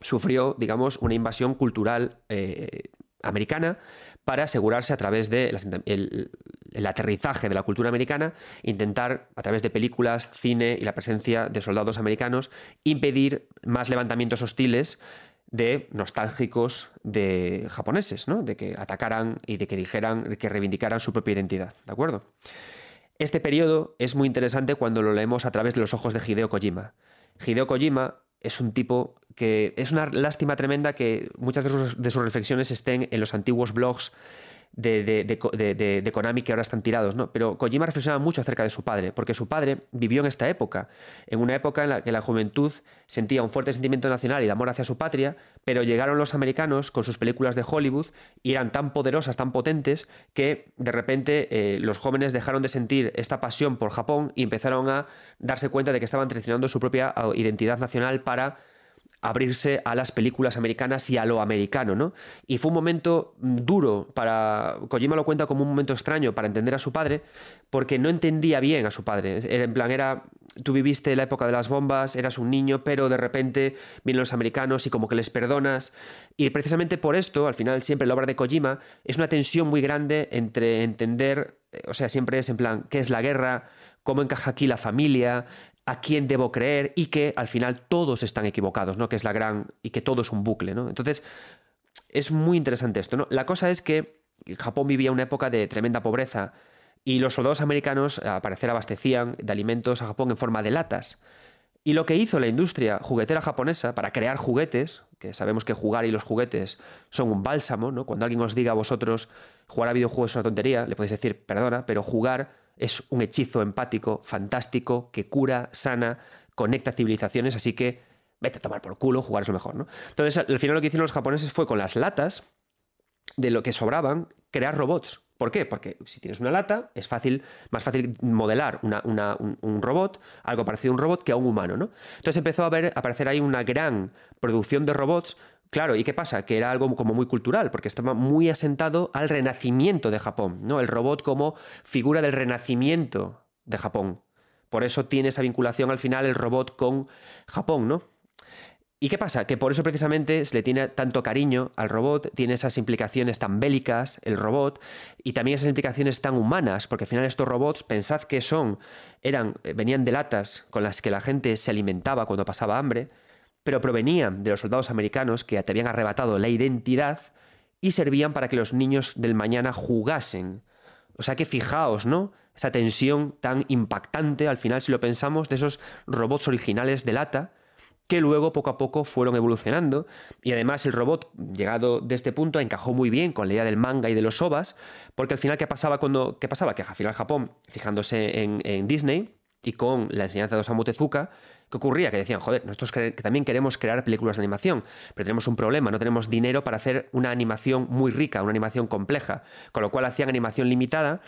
sufrió, digamos, una invasión cultural eh, americana para asegurarse a través del el, aterrizaje de la cultura americana, intentar, a través de películas, cine y la presencia de soldados americanos, impedir más levantamientos hostiles de nostálgicos de japoneses, ¿no? De que atacaran y de que dijeran, que reivindicaran su propia identidad, ¿de acuerdo? Este periodo es muy interesante cuando lo leemos a través de los ojos de Hideo Kojima. Hideo Kojima es un tipo que es una lástima tremenda que muchas de sus, reflexiones estén en los antiguos blogs de, Konami que ahora están tirados, ¿no? Pero Kojima reflexionaba mucho acerca de su padre, porque su padre vivió en esta época, en una época en la que la juventud sentía un fuerte sentimiento nacional y de amor hacia su patria, pero llegaron los americanos con sus películas de Hollywood y eran tan poderosas, tan potentes, que de repente eh, los jóvenes dejaron de sentir esta pasión por Japón y empezaron a darse cuenta de que estaban traicionando su propia ah, identidad nacional para abrirse a las películas americanas y a lo americano, ¿no? Y fue un momento duro para... Kojima lo cuenta como un momento extraño para entender a su padre, porque no entendía bien a su padre. En plan, era... Tú viviste la época de las bombas, eras un niño, pero de repente vienen los americanos y como que les perdonas. Y precisamente por esto, al final, siempre la obra de Kojima es una tensión muy grande entre entender, o sea, siempre es en plan, ¿qué es la guerra? cómo encaja aquí la familia, a quién debo creer y que al final todos están equivocados, ¿no? Que es la gran. y que todo es un bucle, ¿no? Entonces, es muy interesante esto, ¿no? La cosa es que Japón vivía una época de tremenda pobreza y los soldados americanos, al parecer, abastecían de alimentos a Japón en forma de latas. Y lo que hizo la industria juguetera japonesa para crear juguetes, que sabemos que jugar y los juguetes son un bálsamo, ¿no? Cuando alguien os diga a vosotros jugar a videojuegos es una tontería, le podéis decir, perdona, pero jugar es un hechizo empático fantástico que cura, sana, conecta civilizaciones, así que vete a tomar por culo, jugar es lo mejor, ¿no? Entonces, al final lo que hicieron los japoneses fue con las latas de lo que sobraban, crear robots. ¿Por qué? Porque si tienes una lata, es fácil, más fácil modelar un, robot, algo parecido a un robot, que a un humano, ¿no? Entonces empezó a, ver, a aparecer ahí una gran producción de robots Claro, ¿y qué pasa? Que era algo como muy cultural, porque estaba muy asentado al renacimiento de Japón, ¿no? El robot como figura del renacimiento de Japón. Por eso tiene esa vinculación al final el robot con Japón, ¿no? ¿Y qué pasa? Que por eso precisamente se le tiene tanto cariño al robot, tiene esas implicaciones tan bélicas, el robot, y también esas implicaciones tan humanas, porque al final estos robots, pensad que son, eran, venían de latas con las que la gente se alimentaba cuando pasaba hambre, pero provenían de los soldados americanos que te habían arrebatado la identidad y servían para que los niños del mañana jugasen. O sea que fijaos, ¿no? Esa tensión tan impactante, al final, si lo pensamos, de esos robots originales de lata, que luego poco a poco fueron evolucionando. Y además el robot, llegado de este punto, encajó muy bien con la idea del manga y de los ovas, porque al final, ¿qué pasaba cuando. ¿Qué pasaba? Que al final Japón, fijándose en, en Disney y con la enseñanza de Osamu Tezuka, ¿Qué ocurría? Que decían, joder, nosotros que también queremos crear películas de animación, pero tenemos un problema, no tenemos dinero para hacer una animación muy rica, una animación compleja, con lo cual hacían animación limitada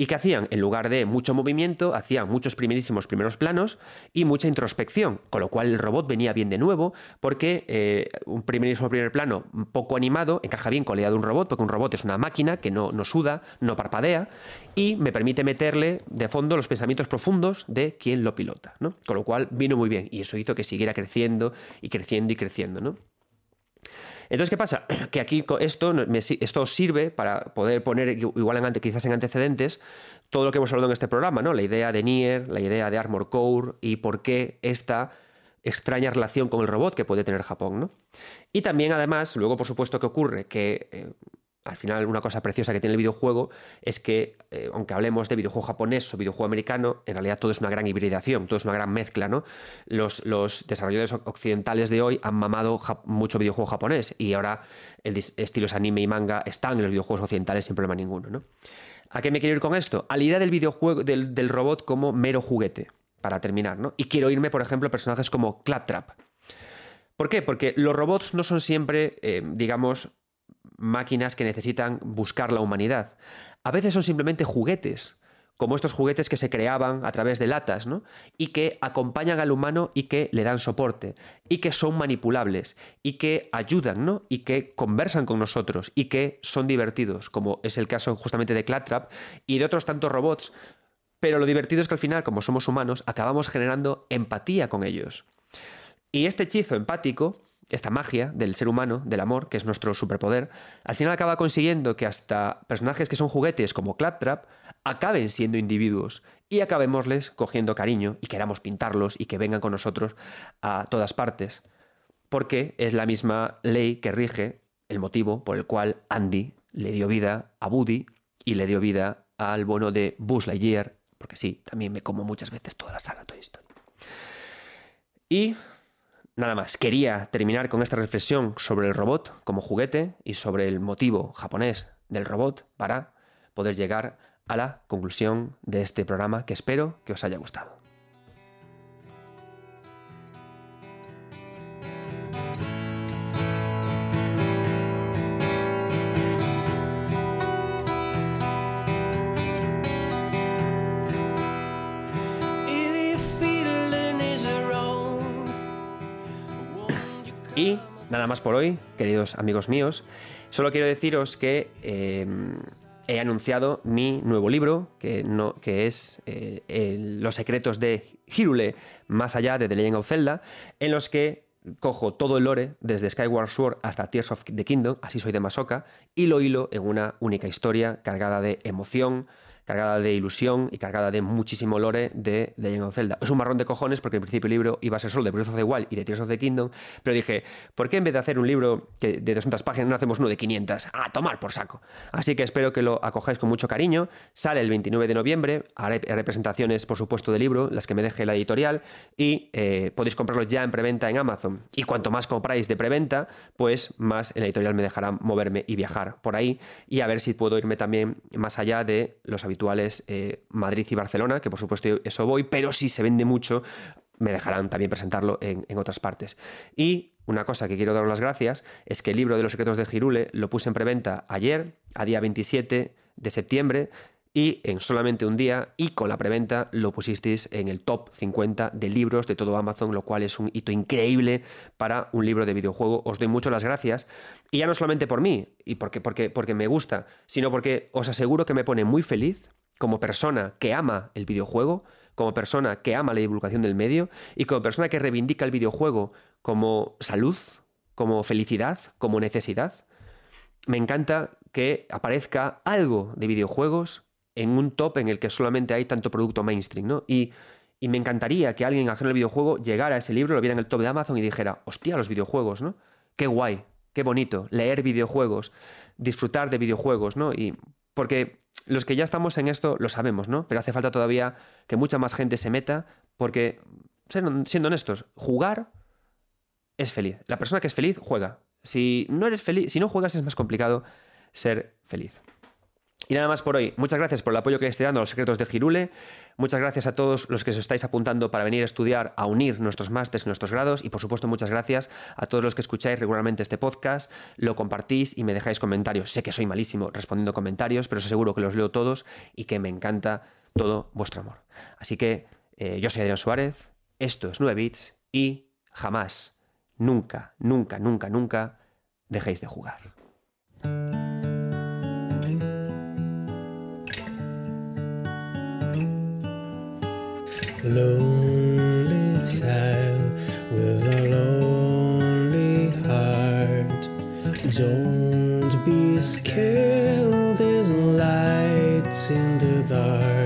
¿Y qué hacían? En lugar de mucho movimiento, hacían muchos primerísimos primeros planos y mucha introspección, con lo cual el robot venía bien de nuevo, porque eh, un primerísimo primer plano poco animado encaja bien con la idea de un robot, porque un robot es una máquina que no, no suda, no parpadea, y me permite meterle de fondo los pensamientos profundos de quien lo pilota, ¿no? Con lo cual vino muy bien, y eso hizo que siguiera creciendo y creciendo y creciendo, ¿no? Entonces, ¿qué pasa? [clears throat] Que aquí esto, esto sirve para poder poner, igual quizás en antecedentes, todo lo que hemos hablado en este programa, ¿no? La idea de Nier, la idea de Armor Core y por qué esta extraña relación con el robot que puede tener Japón, ¿no? Y también, además, luego, por supuesto, ¿qué ocurre? Que eh, al final una cosa preciosa que tiene el videojuego es que, eh, aunque hablemos de videojuego japonés o videojuego americano, en realidad todo es una gran hibridación, todo es una gran mezcla, ¿no? Los, los desarrolladores occidentales de hoy han mamado mucho videojuego japonés y ahora el estilos anime y manga están en los videojuegos occidentales sin problema ninguno, ¿no? ¿A qué me quiero ir con esto? A la idea del videojuego, del, robot como mero juguete, para terminar, ¿no? Y quiero irme, por ejemplo, a personajes como Claptrap. ¿Por qué? Porque los robots no son siempre, eh, digamos, máquinas que necesitan buscar la humanidad. A veces son simplemente juguetes, como estos juguetes que se creaban a través de latas, ¿no? Y que acompañan al humano y que le dan soporte, y que son manipulables, y que ayudan, ¿no? Y que conversan con nosotros, y que son divertidos, como es el caso justamente de Claptrap y de otros tantos robots. Pero lo divertido es que al final, como somos humanos, acabamos generando empatía con ellos. Y este hechizo empático esta magia del ser humano, del amor, que es nuestro superpoder, al final acaba consiguiendo que hasta personajes que son juguetes como Claptrap acaben siendo individuos y acabémosles cogiendo cariño y queramos pintarlos y que vengan con nosotros a todas partes. Porque es la misma ley que rige el motivo por el cual Andy le dio vida a Woody y le dio vida al bono de Buzz Lightyear, porque sí, también me como muchas veces toda la saga Toy Story. Y Nada más, quería terminar con esta reflexión sobre el robot como juguete y sobre el motivo japonés del robot para poder llegar a la conclusión de este programa que espero que os haya gustado. Y nada más por hoy, queridos amigos míos. Solo quiero deciros que em, he anunciado mi nuevo libro, que, no, que es eh, Los secretos de Hirule, más allá de The Legend of Zelda, en los que cojo todo el lore, desde Skyward Sword hasta Tears of the Kingdom, así soy de Masoka, y lo hilo en una única historia cargada de emoción, cargada de ilusión y cargada de muchísimo lore de Legend of Zelda. Es un marrón de cojones porque en principio el libro iba a ser solo de Breath of the Wild y de Tears of the Kingdom, pero dije, ¿por qué en vez de hacer un libro de 200 páginas no hacemos uno de 500? A tomar por saco. Así que espero que lo acojáis con mucho cariño. Sale el 29 de noviembre, haré representaciones, por supuesto, del libro, las que me deje la editorial, y eh, podéis comprarlo ya en preventa en Amazon. Y cuanto más compráis de preventa, pues más en la editorial me dejará moverme y viajar por ahí y a ver si puedo irme también más allá de los habituales eh, Madrid y Barcelona, que por supuesto eso voy, pero si se vende mucho, me dejarán también presentarlo en, otras partes. Y una cosa que quiero daros las gracias es que el libro de los secretos de Girule lo puse en preventa ayer, a día 27 de septiembre, y en solamente un día y con la preventa lo pusisteis en el top 50 de libros de todo Amazon, lo cual es un hito increíble para un libro de videojuego. Os doy mucho las gracias y ya no solamente por mí y porque, porque, porque me gusta, sino porque os aseguro que me pone muy feliz como persona que ama el videojuego, como persona que ama la divulgación del medio y como persona que reivindica el videojuego como salud, como felicidad, como necesidad. Me encanta que aparezca algo de videojuegos en un top en el que solamente hay tanto producto mainstream, ¿no? Y, me encantaría que alguien ajeno al videojuego llegara a ese libro, lo viera en el top de Amazon y dijera, hostia, los videojuegos, ¿no? Qué guay, qué bonito, leer videojuegos, disfrutar de videojuegos, ¿no? Y porque los que ya estamos en esto lo sabemos, ¿no? Pero hace falta todavía que mucha más gente se meta porque, siendo honestos, jugar es feliz. La persona que es feliz juega. Si no eres feliz, si no juegas es más complicado ser feliz. Y nada más por hoy. Muchas gracias por el apoyo que estoy dando a los secretos de Girule. Muchas gracias a todos los que os estáis apuntando para venir a estudiar, a unir nuestros másteres y nuestros grados. Y por supuesto, muchas gracias a todos los que escucháis regularmente este podcast, lo compartís y me dejáis comentarios. Sé que soy malísimo respondiendo comentarios, pero os aseguro que los leo todos y que me encanta todo vuestro amor. Así que eh, yo soy Adrián Suárez, esto es 9 bits y jamás, nunca, nunca, nunca, nunca dejéis de jugar. Lonely child with a lonely heart. Don't be scared, there's lights in the dark.